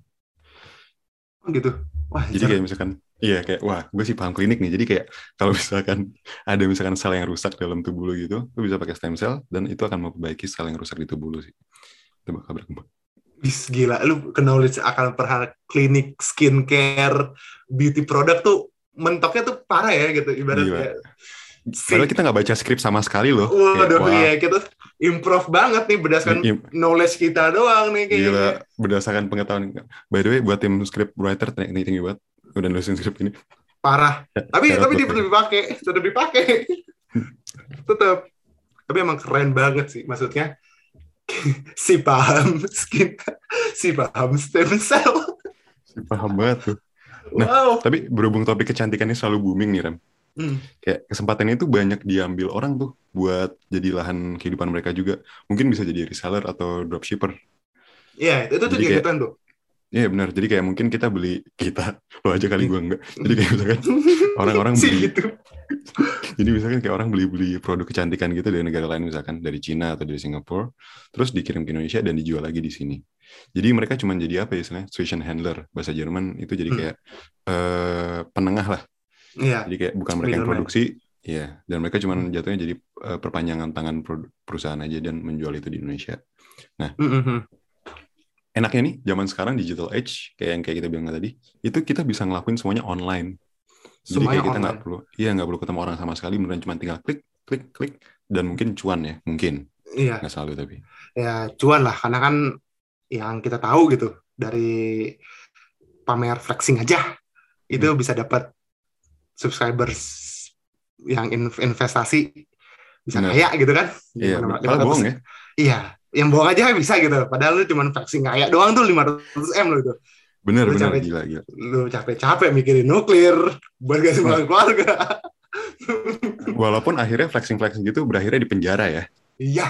gitu. Wah, Jadi kayak misalkan, iya kayak wah gue sih paham klinik nih. Jadi kayak kalau misalkan ada misalkan sel yang rusak dalam tubuh lo gitu, lo bisa pakai stem cell dan itu akan memperbaiki sel yang rusak di tubuh lo sih. Itu bakal berkembang. Wis, gila, lu ke knowledge akan perhal klinik, skincare, beauty product tuh mentoknya tuh parah ya gitu ibaratnya. Padahal kita nggak baca skrip sama sekali loh. Kayak, Waduh, iya kita improv banget nih berdasarkan im- knowledge kita doang nih kayaknya. gila berdasarkan pengetahuan. By the way, buat tim script writer tinggi tinggi banget. Udah nulisin skrip ini. Parah. Tapi Shout out tapi dia tetap dipakai, tetap dipakai. tetap. Tapi emang keren banget sih maksudnya. si paham skin, si paham stem cell. Paham banget tuh. Nah, Wow. Tapi berhubung topik kecantikan ini selalu booming nih, Ram. Hmm. Kayak kesempatannya itu banyak diambil orang tuh buat jadi lahan kehidupan mereka juga. Mungkin bisa jadi reseller atau dropshipper. Iya, itu tuh Jadi juga tuh. Iya benar. Jadi kayak mungkin kita beli kita lo aja kali gua enggak. Jadi kayak misalkan orang-orang beli gitu. jadi misalkan kayak orang beli-beli produk kecantikan gitu dari negara lain misalkan dari Cina atau dari Singapura terus dikirim ke Indonesia dan dijual lagi di sini. Jadi mereka cuma jadi apa ya istilahnya? Switch handler bahasa Jerman itu jadi Hmm. kayak eh, penengah lah. Iya. Jadi kayak bukan mereka yang produksi, iya. Dan mereka cuma Hmm. jatuhnya jadi eh, perpanjangan tangan perusahaan aja dan menjual itu di Indonesia. Mhm. Enaknya nih zaman sekarang digital age kayak yang kayak kita bilang tadi, itu kita bisa ngelakuin semuanya online. Jadi Semuanya kayak kita nggak perlu, iya nggak perlu ketemu orang sama sekali, beneran cuma tinggal klik, klik, klik, dan mungkin cuan ya, mungkin Iya. nggak selalu tapi. ya cuan lah karena kan yang kita tahu gitu dari pamer flexing aja itu Hmm. bisa dapat subscribers yang in- investasi bisa Benar. kaya gitu kan Iya, kalau 500 bohong ya. iya yang bohong aja bisa gitu padahal lu cuma vaksin kaya doang tuh 500 m lo itu Bener, Lu bener. capek. Gila, gila. lu capek-capek mikirin nuklir buat kasih makan keluarga Walaupun akhirnya flexing-flexing gitu berakhirnya di penjara ya. iya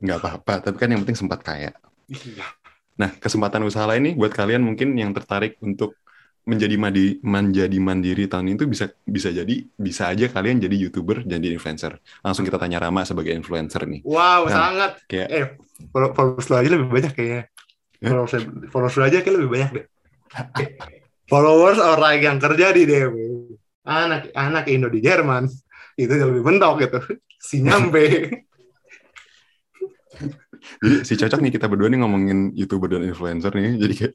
Nggak apa-apa, tapi kan yang penting sempat kaya. iya Nah, kesempatan usaha lain nih buat kalian mungkin yang tertarik untuk menjadi mandi, menjadi mandiri tahun ini tuh bisa bisa jadi bisa aja kalian jadi youtuber jadi influencer. Langsung kita tanya Rama sebagai influencer nih. wow Nah, sangat kayak- eh follow- followers lu aja lebih banyak kayaknya Eh? followers followers lu aja kayak lebih banyak deh followers orang yang kerja di DW anak anak Indo di Jerman itu yang lebih mentok gitu si nyampe Jadi si cocok nih kita berdua nih ngomongin youtuber dan influencer nih. Jadi kayak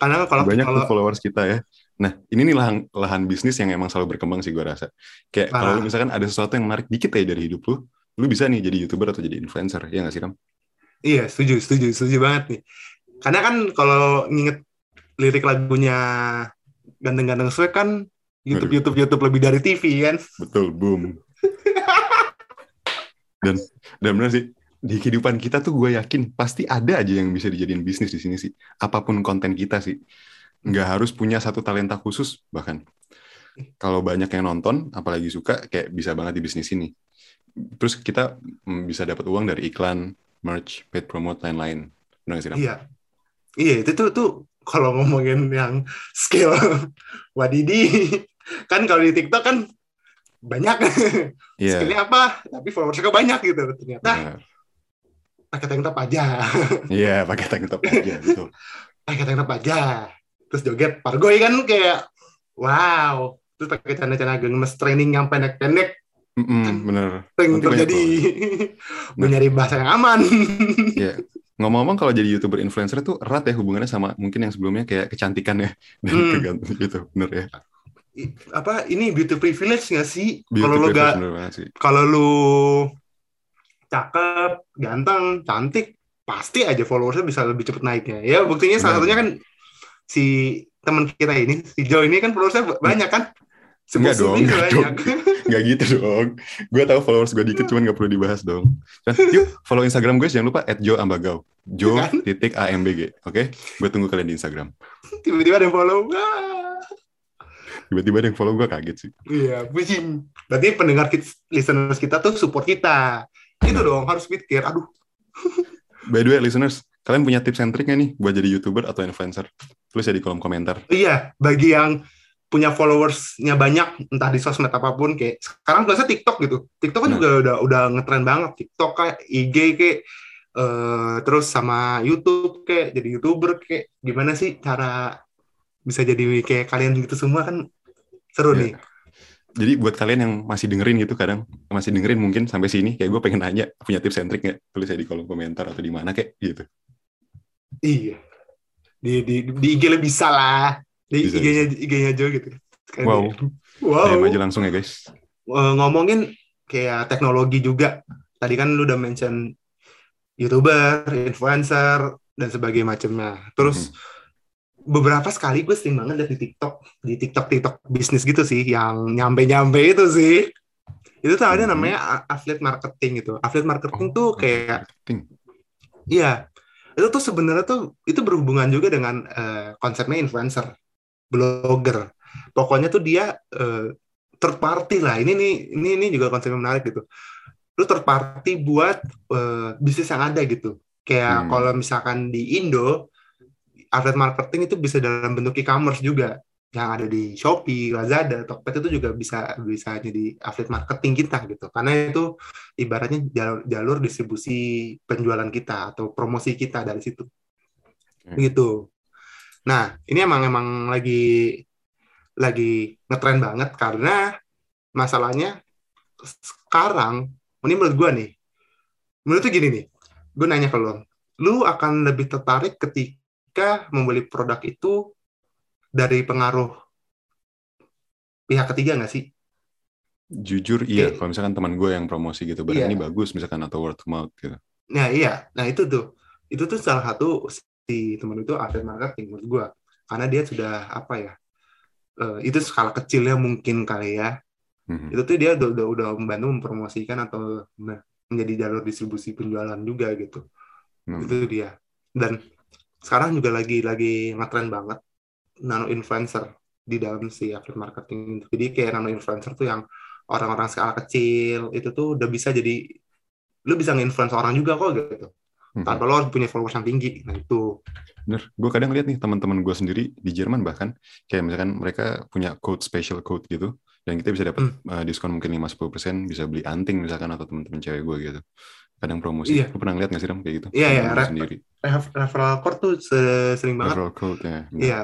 karena kalau banyak kalau followers kita ya. Nah, ini nih lahan, lahan bisnis yang emang selalu berkembang sih gue rasa. Kayak Parah. kalau misalkan ada sesuatu yang menarik dikit aja dari hidup lu, lu bisa nih jadi youtuber atau jadi influencer, ya nggak sih Ram? iya setuju setuju setuju banget nih karena kan kalau nginget lirik lagunya ganteng-ganteng swag kan YouTube. YouTube YouTube lebih dari TV kan Betul, boom. dan dan benar sih di kehidupan kita tuh gue yakin pasti ada aja yang bisa dijadiin bisnis di sini sih. Apa pun konten kita sih, nggak harus punya satu talenta khusus bahkan. Kalau banyak yang nonton, apalagi suka, kayak bisa banget di bisnis ini. Terus kita mm, bisa dapat uang dari iklan, merch, paid promote, lain-lain. Benar nggak sih? Iya. Iya, itu tuh tuh kalau ngomongin yang skill wadidi kan kalau di TikTok kan banyak Iya. skillnya apa tapi followersnya banyak gitu ternyata benar. Pakai tank top aja Iya, pakai tank top aja, betul. pakai tank top aja terus joget pargoy kan kayak wow terus pakai celana-celana gemes training yang pendek-pendek Mm-mm, bener. sering terjadi mencari bahasa yang aman Iya. Ngomong-ngomong kalau jadi youtuber influencer tuh erat ya hubungannya sama mungkin yang sebelumnya kayak kecantikan ya dan Hmm. kegantung gitu, bener ya. I- apa ini beauty privilege nggak sih kalau lu gak kalau lu cakep, ganteng, cantik, pasti aja followersnya bisa lebih cepet naiknya. Ya buktinya salah satunya kan si teman kita ini, si Joe ini kan followersnya ba- banyak kan? Enggak dong, enggak banyak. Nggak gitu dong. Gue tahu followers gue dikit cuman nggak perlu dibahas dong. Dan, yuk follow Instagram gue jangan lupa @joambagau. Jo Kan? titik ambg, oke? Gue tunggu kalian di Instagram. Tiba-tiba ada yang follow. Wah. Tiba-tiba ada yang follow gue kaget sih. Iya, pusing. Berarti pendengar kita, listeners kita tuh support kita. Itu dong, harus pikir. Aduh, By the way, listeners, kalian punya tips and trick nggak nih buat jadi youtuber atau influencer? Tulis ya di kolom komentar. iya, bagi yang punya followersnya banyak, entah di sosmed apa pun, kayak sekarang biasa TikTok gitu. TikTok kan Nah. juga udah udah ngetren banget. TikTok kayak IG kayak eh, terus sama YouTube kayak jadi youtuber kayak gimana sih cara bisa jadi kayak kalian gitu semua kan seru Iya. nih. Jadi buat kalian yang masih dengerin gitu kadang masih dengerin mungkin sampai sini kayak gue pengen nanya punya tips and trick nggak? Tulis aja di kolom komentar atau di mana kayak gitu. Iya. Di di di IG lah bisa lah. Di Bisa, IG-nya IG-nya Jo gitu. Sekali Wow. Wow. DM aja langsung ya guys. Eh, ngomongin kayak teknologi juga. Tadi kan lu udah mention YouTuber, influencer dan sebagainya macamnya. Terus beberapa sekali gue sering banget liat di TikTok, di TikTok TikTok bisnis gitu sih yang nyampe-nyampe itu sih. Itu tuh ada Mhm. namanya affiliate marketing gitu. Affiliate marketing Oh, tuh kayak marketing. Iya, itu tuh sebenarnya tuh itu berhubungan juga dengan eh, konsepnya influencer, blogger. Pokoknya tuh dia eh, third party lah. Ini nih, ini ini juga konsepnya menarik gitu. Lu third party buat eh, bisnis yang ada gitu. Kayak Hmm. kalau misalkan di Indo, affiliate marketing itu bisa dalam bentuk e-commerce juga. Yang ada di Shopee, Lazada, Tokped itu juga bisa bisa jadi affiliate marketing kita gitu. Karena itu ibaratnya jalur, jalur distribusi penjualan kita atau promosi kita dari situ. Oke. Gitu. Nah, ini emang emang lagi lagi ngetren banget karena masalahnya sekarang ini menurut gua nih. Menurut tuh gini nih. Gue nanya ke lo, lu akan lebih tertarik ketika membeli produk itu dari pengaruh pihak ketiga nggak sih? Jujur iya, kalau misalkan teman gue yang promosi gitu barang Iya. ini bagus misalkan atau word of mouth gitu. Nah iya, nah itu tuh, itu tuh salah satu si teman itu affiliate marketing menurut gua, karena dia sudah apa ya, eh, itu skala kecilnya mungkin kali ya, Mhm. itu tuh dia udah, udah udah membantu mempromosikan atau me- menjadi jalur distribusi penjualan juga gitu Hmm. itu dia dan sekarang juga lagi lagi ngetren banget nano influencer di dalam si affiliate marketing jadi kayak nano influencer tuh yang orang-orang skala kecil itu tuh udah bisa jadi lu bisa nge-influence orang juga kok gitu. Mhm. tanpa lo harus punya followers yang tinggi. Nah itu. Bener, gue kadang lihat nih teman-teman gue sendiri di Jerman bahkan kayak misalkan mereka punya code special code gitu dan kita bisa dapat uh, diskon mungkin 5-10% bisa beli anting misalkan atau teman-teman cewek gue gitu. Kadang promosi. Iya. lu pernah ngeliat nggak sih Ram kayak gitu. Iya, iya, ref- sendiri. Ref- referral code tuh se- sering banget. Referral code ya iya.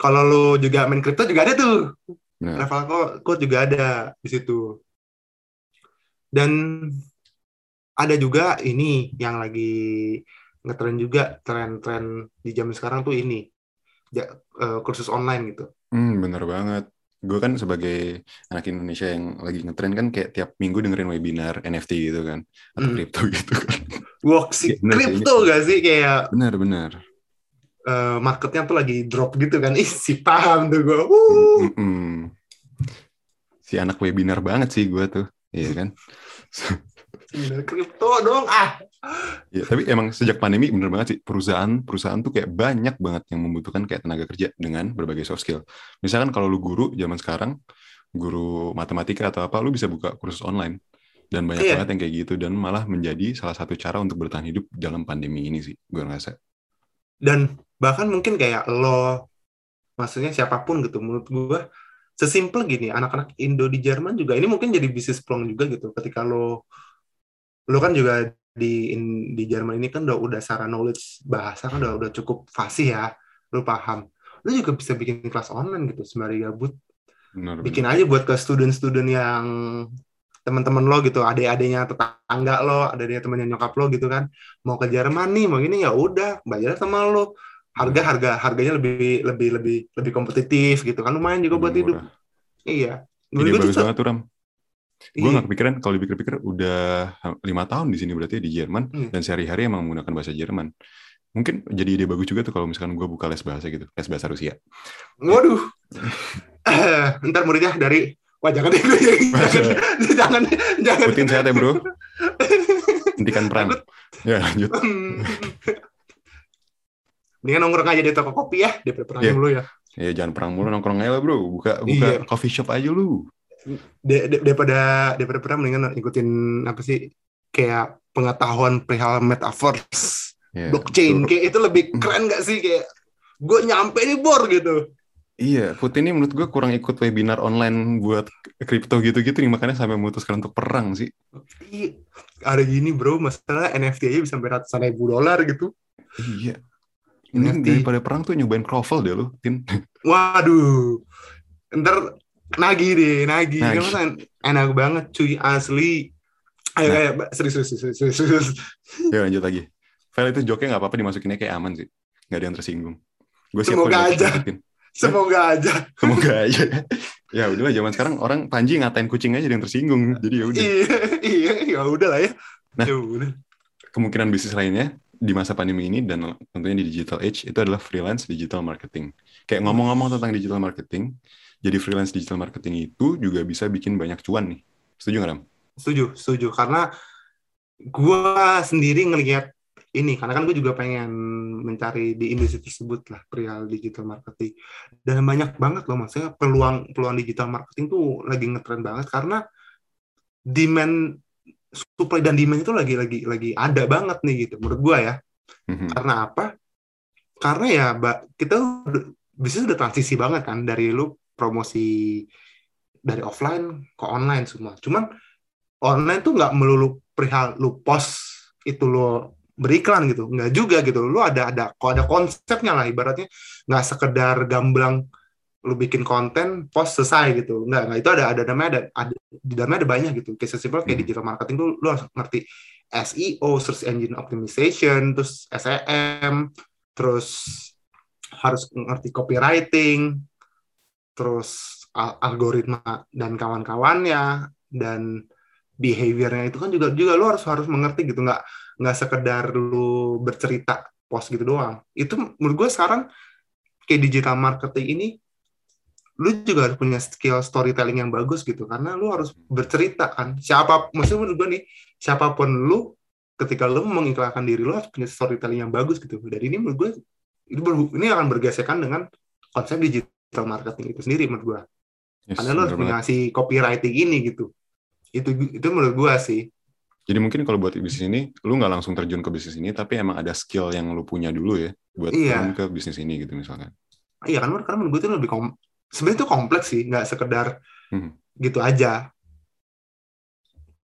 Kalau lu juga main crypto juga ada tuh. Bener. referral code, juga ada di situ. Dan ada juga ini yang lagi ngetren juga tren-tren di zaman sekarang tuh ini. Ja- eh, kursus online gitu. Hmm, bener banget. Gue kan sebagai anak Indonesia yang lagi ngetren kan kayak tiap minggu dengerin webinar NFT gitu kan. Atau Hmm. kripto gitu kan. Wah, si bener sih, kripto gak sih kayak Bener, bener. eh, marketnya tuh lagi drop gitu kan ih si paham tuh gue Mm-mm. Si anak webinar banget sih gue tuh. Iya kan? kripto dong. Ah. Ya, tapi emang sejak pandemi bener banget sih. Perusahaan perusahaan tuh kayak banyak banget yang membutuhkan kayak tenaga kerja dengan berbagai soft skill. Misalkan kalau lu guru zaman sekarang, guru matematika atau apa, lu bisa buka kursus online. Dan banyak Iya. banget yang kayak gitu. Dan malah menjadi salah satu cara untuk bertahan hidup dalam pandemi ini sih, gue ngerasa. dan bahkan mungkin kayak lo maksudnya siapa pun gitu menurut gue sesimpel gini anak-anak Indo di Jerman juga ini mungkin jadi bisnis peluang juga gitu. Ketika lo lo kan juga di in- di Jerman ini kan udah udah secara knowledge bahasa kan udah udah cukup fasih ya lo paham. Lo juga bisa bikin kelas online gitu sembari gabut. Bener, bikin aja buat ke student-student yang teman-teman lo gitu adik-adiknya tetangga lo adiknya temannya nyokap lo gitu kan. Mau ke Jerman nih mau gini ya udah bayar sama lo harga harga harganya lebih lebih lebih lebih kompetitif gitu kan lumayan juga buat Lebih hidup. murah. iya. Ide gua bagus banget tuh Ram. Gue iya. gak kepikiran kalau dipikir-pikir udah lima tahun di sini berarti di Jerman Iya. dan sehari-hari emang menggunakan bahasa Jerman. Mungkin jadi ide bagus juga tuh kalau misalkan gue buka les bahasa gitu, les bahasa Rusia. waduh Eh, ntar muridnya dari wah jangan deh jangan jangan jangan Putin sehat ya bro. Hentikan perang. Ya lanjut. mendingan nongkrong aja di toko kopi ya daripada perang Iya. dulu ya Ya jangan perang mulu nongkrong aja lah bro. Buka buka Iya. coffee shop aja lu. Da- da- daripada daripada perang mendingan ikutin apa sih kayak pengetahuan perihal metaverse, Ya, blockchain betul. kayak itu lebih keren gak sih kayak gue nyampe nih bor gitu. Iya, Putin ini menurut gue kurang ikut webinar online buat kripto gitu-gitu nih makanya sampai memutuskan untuk perang sih. Ih, Ada gini bro, masalah NFT aja bisa sampai ratusan ribu dolar gitu. Iya. Ini NFT. daripada perang tuh nyobain crovel deh lu, Tin. Waduh, ntar nagih deh, nagih. Nagih. Kan enak banget cuy asli. Ayo Nah. kayak serius serius serius serius. serius. Ya lanjut lagi. File itu joknya nggak apa-apa dimasukinnya kayak aman sih. Nggak ada yang tersinggung. Gue siap Semoga aja. Semoga aja. Semoga aja. ya udahlah zaman sekarang orang Panji ngatain kucing aja yang tersinggung. Jadi ya udah. Iya, iya, ya udah lah ya. Nah. Ya udah. Kemungkinan bisnis lainnya di masa pandemi ini dan tentunya di digital age itu adalah freelance digital marketing. Kayak ngomong-ngomong tentang digital marketing, jadi freelance digital marketing itu juga bisa bikin banyak cuan nih. Setuju nggak Ram? Setuju, setuju. Karena gua sendiri ngelihat ini, karena kan gue juga pengen mencari di industri tersebut lah perihal digital marketing. Dan banyak banget loh, maksudnya peluang peluang digital marketing tuh lagi ngetren banget karena demand supply dan demand itu lagi lagi lagi ada banget nih gitu menurut gua ya. Mhm. Karena apa? Karena ya, kita bisnis udah transisi banget kan dari lu promosi dari offline ke online semua. Cuman online tuh nggak melulu perihal lu post itu lo beriklan gitu, nggak juga gitu. Lu ada ada kok ada konsepnya lah ibaratnya nggak sekedar gamblang lu bikin konten post selesai gitu. Nggak, nggak itu ada ada namanya ada, ada di dalamnya ada banyak gitu. Kayak sesimpel kayak Hmm. digital marketing tuh lu harus ngerti SEO, search engine optimization, terus SEM, terus harus ngerti copywriting, terus al- algoritma dan kawan-kawannya dan behaviornya itu kan juga juga lu harus harus mengerti gitu. Nggak nggak sekedar lu bercerita post gitu doang. Itu menurut gue sekarang kayak digital marketing ini lu juga harus punya skill storytelling yang bagus gitu. Karena lu harus bercerita kan. Siapa maksudnya menurut gue nih siapa pun lu ketika lu mengiklankan diri lu harus punya storytelling yang bagus gitu. Dan ini menurut gue ini akan bergesekan dengan konsep digital marketing itu sendiri menurut gue Yes, karena lu harus si copywriting ini gitu itu itu menurut gue sih Jadi mungkin kalau buat bisnis ini, lu nggak langsung terjun ke bisnis ini, tapi emang ada skill yang lu punya dulu ya, buat Iya. turun ke bisnis ini gitu misalkan. iya kan karena menurut gue itu lebih kom sebenarnya itu kompleks sih nggak sekedar Hmm. gitu aja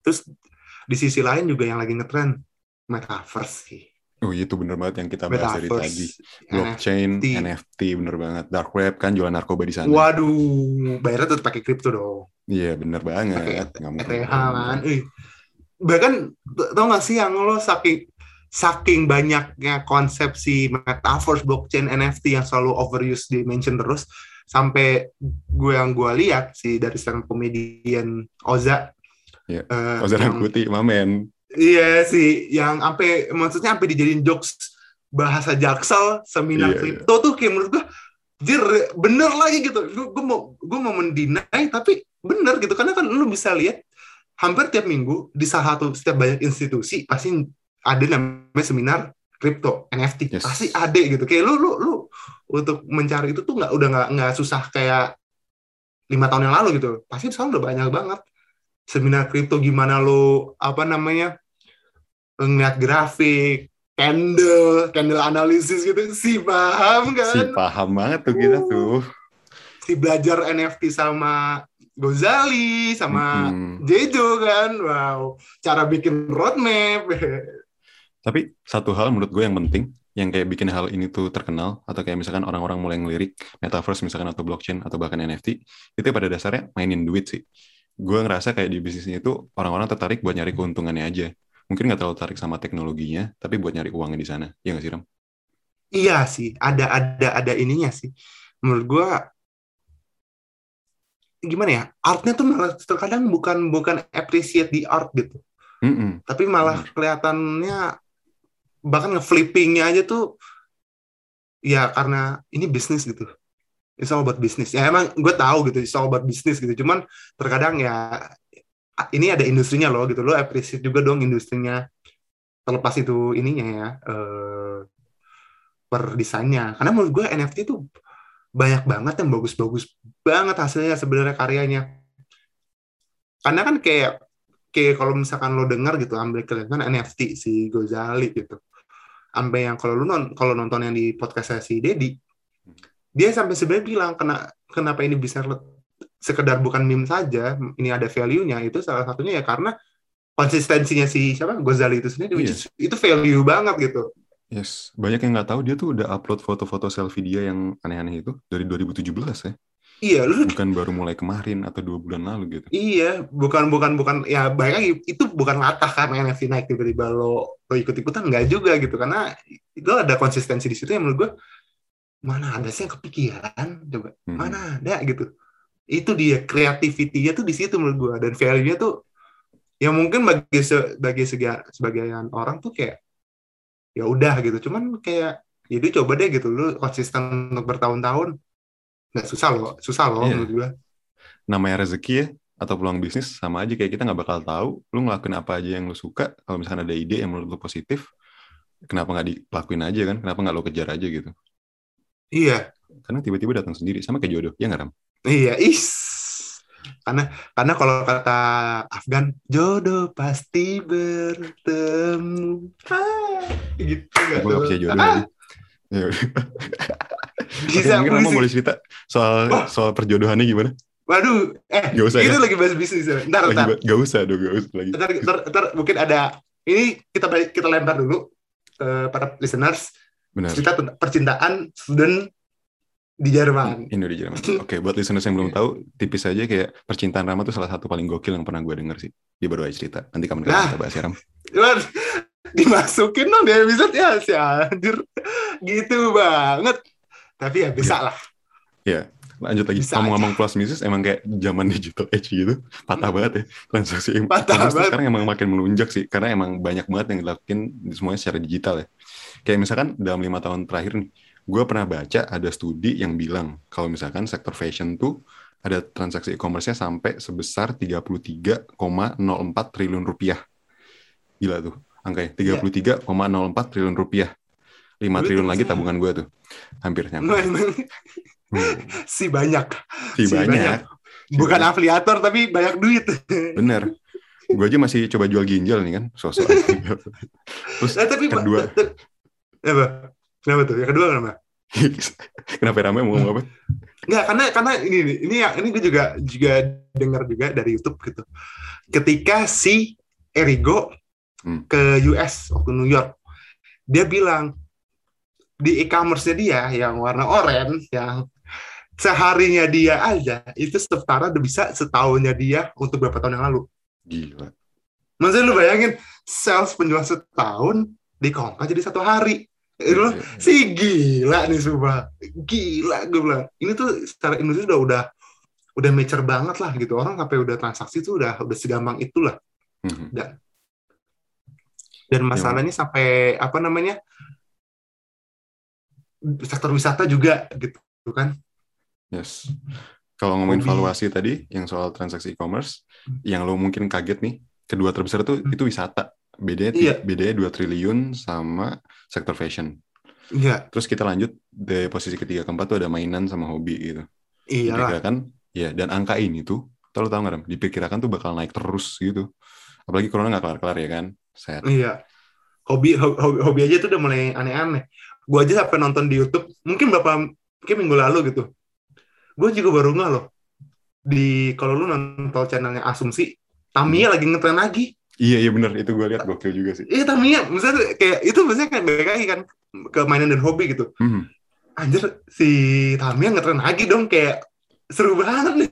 terus di sisi lain juga yang lagi ngetren metaverse sih Oh iya, itu bener banget yang kita bahas dari tadi. Blockchain, NFT. NFT, bener banget. Dark web kan jualan narkoba di sana. waduh bayarnya tetap pakai kripto dong Iya bener banget. ETH kan bahkan tau gak sih yang lo saking saking banyaknya konsepsi metaverse blockchain NFT yang selalu overuse di mention terus sampai gue yang gue lihat sih dari stand komedian Oza Iya. eh, Ozar yang- mamen. Iya sih, yang sampai maksudnya sampai dijadiin jokes bahasa jaksel seminar Iya, kripto tuh kayak menurut gua jir bener lagi gitu. Gua, gua mau gua mau mendinai tapi bener gitu. Karena kan lu bisa lihat hampir tiap minggu di salah satu setiap banyak institusi pasti ada namanya seminar kripto NFT Yes. pasti ada gitu. Kayak lu lu lu untuk mencari itu tuh nggak udah nggak nggak susah kayak lima tahun yang lalu gitu. Pasti sekarang udah banyak banget. Seminar kripto gimana lo apa namanya ngeliat grafik candle candle analisis gitu si paham kan Si paham banget tuh kita Uh. tuh. si belajar NFT sama Gozali sama Mm-mm. Jejo kan wow cara bikin roadmap Tapi satu hal menurut gue yang penting, yang kayak bikin hal ini tuh terkenal, atau kayak misalkan orang-orang mulai ngelirik metaverse misalkan atau blockchain atau bahkan NFT, itu pada dasarnya mainin duit sih. Gue ngerasa kayak di bisnis ini tuh orang-orang tertarik buat nyari keuntungannya aja. Mungkin nggak terlalu tertarik sama teknologinya, tapi buat nyari uangnya di sana. Iya nggak sih, Ram? iya sih ada ada ada ininya sih menurut gua gimana ya artnya tuh malah terkadang bukan bukan appreciate di art gitu Mm-mm. tapi malah Benar. kelihatannya bahkan nge-flippingnya aja tuh ya karena ini bisnis gitu it's all about business ya emang gue tahu gitu it's all about business gitu cuman terkadang ya ini ada industrinya loh gitu. Lo appreciate juga dong industrinya. Terlepas itu ininya ya eh, per desainnya karena menurut gue NFT tuh banyak banget yang bagus-bagus banget hasilnya sebenarnya karyanya. Karena kan kayak kayak kalau misalkan lo dengar gitu ambil kan NFT si Gozali gitu. Sampai yang kalau lu non kalau nonton yang di podcast si Dedi dia sampai sebenarnya bilang kena kenapa ini bisa sekedar bukan meme saja ini ada value-nya itu salah satunya ya karena konsistensinya si siapa Gozali itu sendiri Iya. is- itu value banget gitu Yes, banyak yang nggak tahu dia tuh udah upload foto-foto selfie dia yang aneh-aneh itu dari 2017 ya. iya lu Bukan baru mulai kemarin atau dua bulan lalu gitu. Iya, bukan bukan bukan ya baik lagi itu bukan latah kan NFT naik tiba-tiba lo lo ikut ikutan nggak juga gitu karena itu ada konsistensi di situ yang menurut gue mana ada sih yang kepikiran coba Mhm. mana ada gitu itu dia creativity-nya tuh di situ menurut gue dan value-nya tuh ya mungkin bagi se- bagi sega- sebagian orang tuh kayak ya udah gitu. Cuman kayak jadi coba deh gitu. Lu konsisten untuk bertahun-tahun. Nggak susah loh susah loh Iya. menurut gue namanya rezeki ya atau peluang bisnis sama aja kayak kita nggak bakal tahu lu ngelakuin apa aja yang lu suka. Kalau misalkan ada ide yang menurut lu positif kenapa nggak dilakuin aja kan? Kenapa nggak lu kejar aja gitu? Iya. Karena tiba-tiba datang sendiri sama kayak jodoh. Ya nggak ram Iya, is. Karena karena kalau kata Afgan, jodoh pasti bertemu. Ah, gitu gue nggak percaya jodoh Ah. Ya. Oke, bisa mungkin puisi. boleh cerita soal Oh. soal perjodohannya gimana Waduh, eh, Nggak usah, itu ya? lagi bahas bisnis. ya. Ntar, ntar, gak usah dong gak usah lagi ntar, ntar, ntar mungkin ada. Ini kita kita lempar dulu ke para listeners benar cerita percintaan student di Jerman. Indo di Jerman. Oke, buat listeners yang belum tahu, tipis aja kayak percintaan Rama tuh salah satu paling gokil yang pernah gue denger sih. Dia baru aja cerita. Nanti kapan-kapan Nah. kita bahas ya, Ram. Dimasukin dong di episode ya si anjir. Gitu banget. Tapi ya bisa lah. Lanjut lagi. Bisa Ngomong-ngomong plus minus, emang kayak zaman digital age gitu. Patah banget ya. Transaksi. Patah banget. sekarang emang makin melunjak sih. Karena emang banyak banget yang dilakuin semuanya secara digital ya. Kayak misalkan dalam lima tahun terakhir nih, gue pernah baca ada studi yang bilang kalau misalkan sektor fashion tuh ada transaksi e-commerce-nya sampai sebesar 33,04 triliun rupiah. Gila tuh, angkanya 33,04 triliun rupiah. 5 Duit triliun lagi tabungan gue tuh. Hampir nyampe. Hmm, si banyak. si Si banyak. Bukan afiliator tapi banyak duit. Bener. Gue aja masih coba jual ginjal nih kan, sosok. Terus Nah, tapi kedua, apa? Kenapa tuh? Yang kedua kenapa? kenapa rame mau ngomong apa? Enggak, karena karena ini ini ini gue juga juga dengar juga dari YouTube gitu. Ketika si Erigo Hmm. ke US waktu New York, dia bilang di e-commerce-nya dia yang warna oranye yang seharinya dia aja itu setara udah bisa setahunnya dia untuk beberapa tahun yang lalu. Gila. Maksudnya lu bayangin sales penjualan setahun dikongkak jadi satu hari. Lu Iya. si gila nih sumpah gila gue bilang ini tuh secara industri udah udah udah mature banget lah gitu orang sampai udah transaksi tuh udah udah segampang itulah Mhm. dan masalahnya sampai apa namanya sektor wisata juga gitu kan Yes. Kalau ngomongin valuasi tadi, yang soal transaksi e-commerce, yang lo mungkin kaget nih, kedua terbesar tuh Hmm. itu wisata. Bedanya Iya. bedanya 2 triliun sama sektor fashion. iya Terus kita lanjut di posisi ketiga keempat tuh ada mainan sama hobi gitu. iyalah Diperkirakan, ya dan angka ini tuh, lo tau nggak? Diperkirakan tuh bakal naik terus gitu. Apalagi corona nggak kelar-kelar ya kan? Set. iya hobi hobi, hobi aja tuh udah mulai aneh-aneh gue aja sampai nonton di YouTube mungkin berapa mungkin minggu lalu gitu gue juga baru nggak loh di kalau lu nonton channelnya Asumsi Tamiya lagi ngetren lagi Iya iya bener itu gue lihat gokil juga sih. Iya Tamiya, misalnya kayak itu biasanya kayak balik lagi kan ke mainan dan hobi gitu. Mhm. Anjir si Tamiya ngetren lagi dong kayak seru banget nih.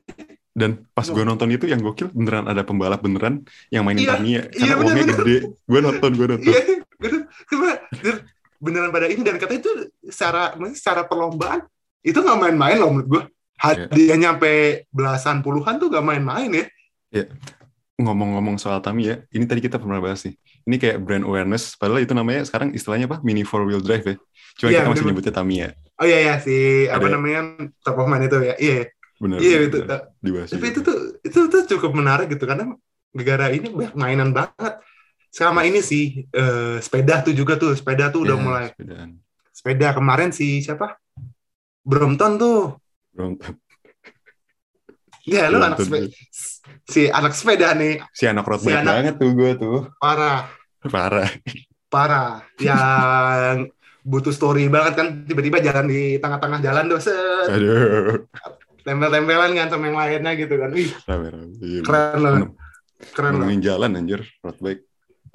Dan pas gue nonton itu yang gokil beneran ada pembalap beneran yang mainin Iya, Tamiya iya, karena uangnya bener-bener. gede. Gue nonton gue nonton. Iya, gitu. Cuma beneran pada ini dan katanya itu secara maksudnya secara perlombaan itu nggak main-main loh menurut gue. Hadiahnya sampai belasan puluhan tuh nggak main-main ya. Ngomong-ngomong soal Tamiya, ini tadi kita pernah bahas nih. Ini kayak brand awareness, padahal itu namanya sekarang istilahnya apa? Mini four wheel drive ya. Cuma Iya, kita masih bener-bener. nyebutnya Tamiya. Oh iya ya si apa Ada. namanya top of mind itu ya. Iya. Benar. Iya benar, itu. benar. Dibahas Tapi juga. itu tuh itu tuh cukup menarik gitu karena negara ini banyak mainan banget. Sama ini sih eh, sepeda tuh juga tuh sepeda tuh udah Ya, mulai sepedaan. sepeda kemarin si siapa Brompton tuh Brompton. Ya lu anak Brompton. sepeda si anak sepeda nih Si anak road Si bike anak- banget tuh gue tuh. parah Parah. parah yang butuh story banget kan tiba-tiba jalan di tengah-tengah jalan tuh set Aduh. tempel-tempelan kan sama yang lainnya gitu kan wih. Iya, keren loh keren loh jalan anjir, road bike.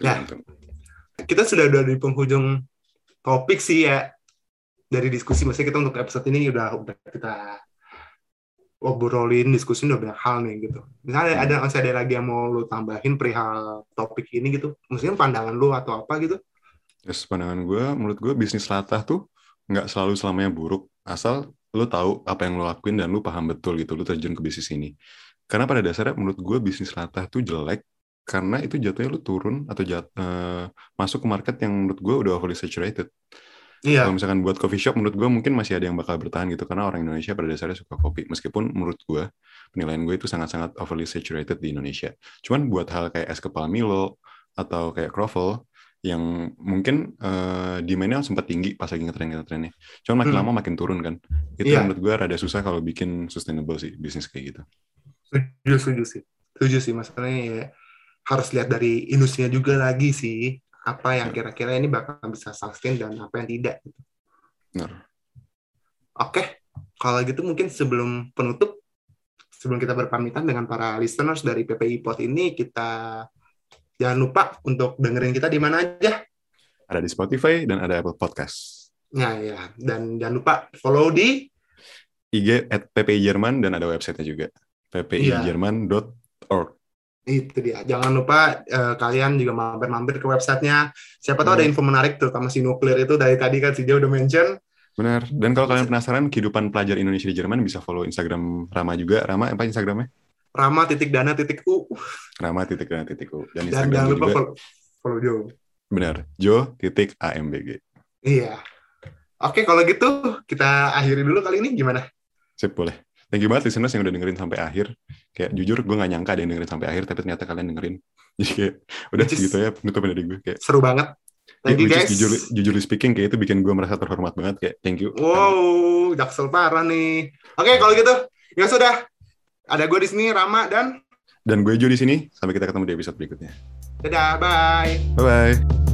Ya. Kita sudah udah di penghujung topik sih ya dari diskusi maksudnya kita untuk episode ini udah udah kita obrolin diskusi udah banyak hal nih gitu misalnya ada masih ada lagi yang mau lu tambahin perihal topik ini gitu maksudnya pandangan lu atau apa gitu Terus pandangan gue, menurut gue bisnis latah tuh nggak selalu selamanya buruk. Asal lu tahu apa yang lu lakuin dan lu paham betul gitu, lu terjun ke bisnis ini. Karena pada dasarnya menurut gue bisnis latah tuh jelek karena itu jatuhnya lu turun atau jat, eh, masuk ke market yang menurut gue udah overly saturated. Iya Kalau misalkan buat coffee shop, menurut gue mungkin masih ada yang bakal bertahan gitu karena orang Indonesia pada dasarnya suka kopi. Meskipun menurut gue penilaian gue itu sangat-sangat overly saturated di Indonesia. Cuman buat hal kayak es kepal Milo atau kayak croffle yang mungkin eh demand-nya sempat tinggi pas lagi ngetren ngetrennya. Cuman makin Hmm. lama makin turun kan. Itu yang menurut gue rada susah kalau bikin sustainable sih bisnis kayak gitu. setuju setuju sih setuju sih masalahnya ya harus lihat dari industrinya juga lagi sih apa yang Ya. kira-kira ini bakal bisa sustain dan apa yang tidak gitu. Benar. Oke, kalau gitu mungkin sebelum penutup, sebelum kita berpamitan dengan para listeners dari PPI Pot ini, kita jangan lupa untuk dengerin kita di mana aja. Ada di Spotify dan ada Apple Podcast. Nah ya, dan jangan lupa follow di IG at PPI Jerman dan ada website-nya juga. Iya. ppijerman.org. itu dia. Jangan lupa eh, kalian juga mampir-mampir ke websitenya. Siapa tahu ada Hmm. info menarik, terutama si nuklir itu dari tadi kan si Jo udah mention. Benar. Dan kalau kalian penasaran kehidupan pelajar Indonesia di Jerman bisa follow Instagram Rama juga. Rama apa Instagramnya? Rama titik dana titik u Rama titik dan titik U. Dan dan Instagram jangan lupa juga follow, follow Jo. benar. Jo titik AMBG. Iya. Oke, kalau gitu kita akhiri dulu kali ini gimana? Sip, boleh. Thank you banget listeners yang udah dengerin sampai akhir. Kayak jujur gue gak nyangka ada yang dengerin sampai akhir, tapi ternyata kalian dengerin. Jadi kayak udah is- segitu ya penutupan dari gue. Kayak Seru banget. Thank ya, you guys. jujur, jujur speaking kayak itu bikin gue merasa terhormat banget. Kayak thank you. Wow, jaksel parah nih. Oke, kalau gitu ya sudah. Ada gue di sini Rama dan Dan gue Jo di sini. Sampai kita ketemu di episode berikutnya. dadah, bye. Bye bye.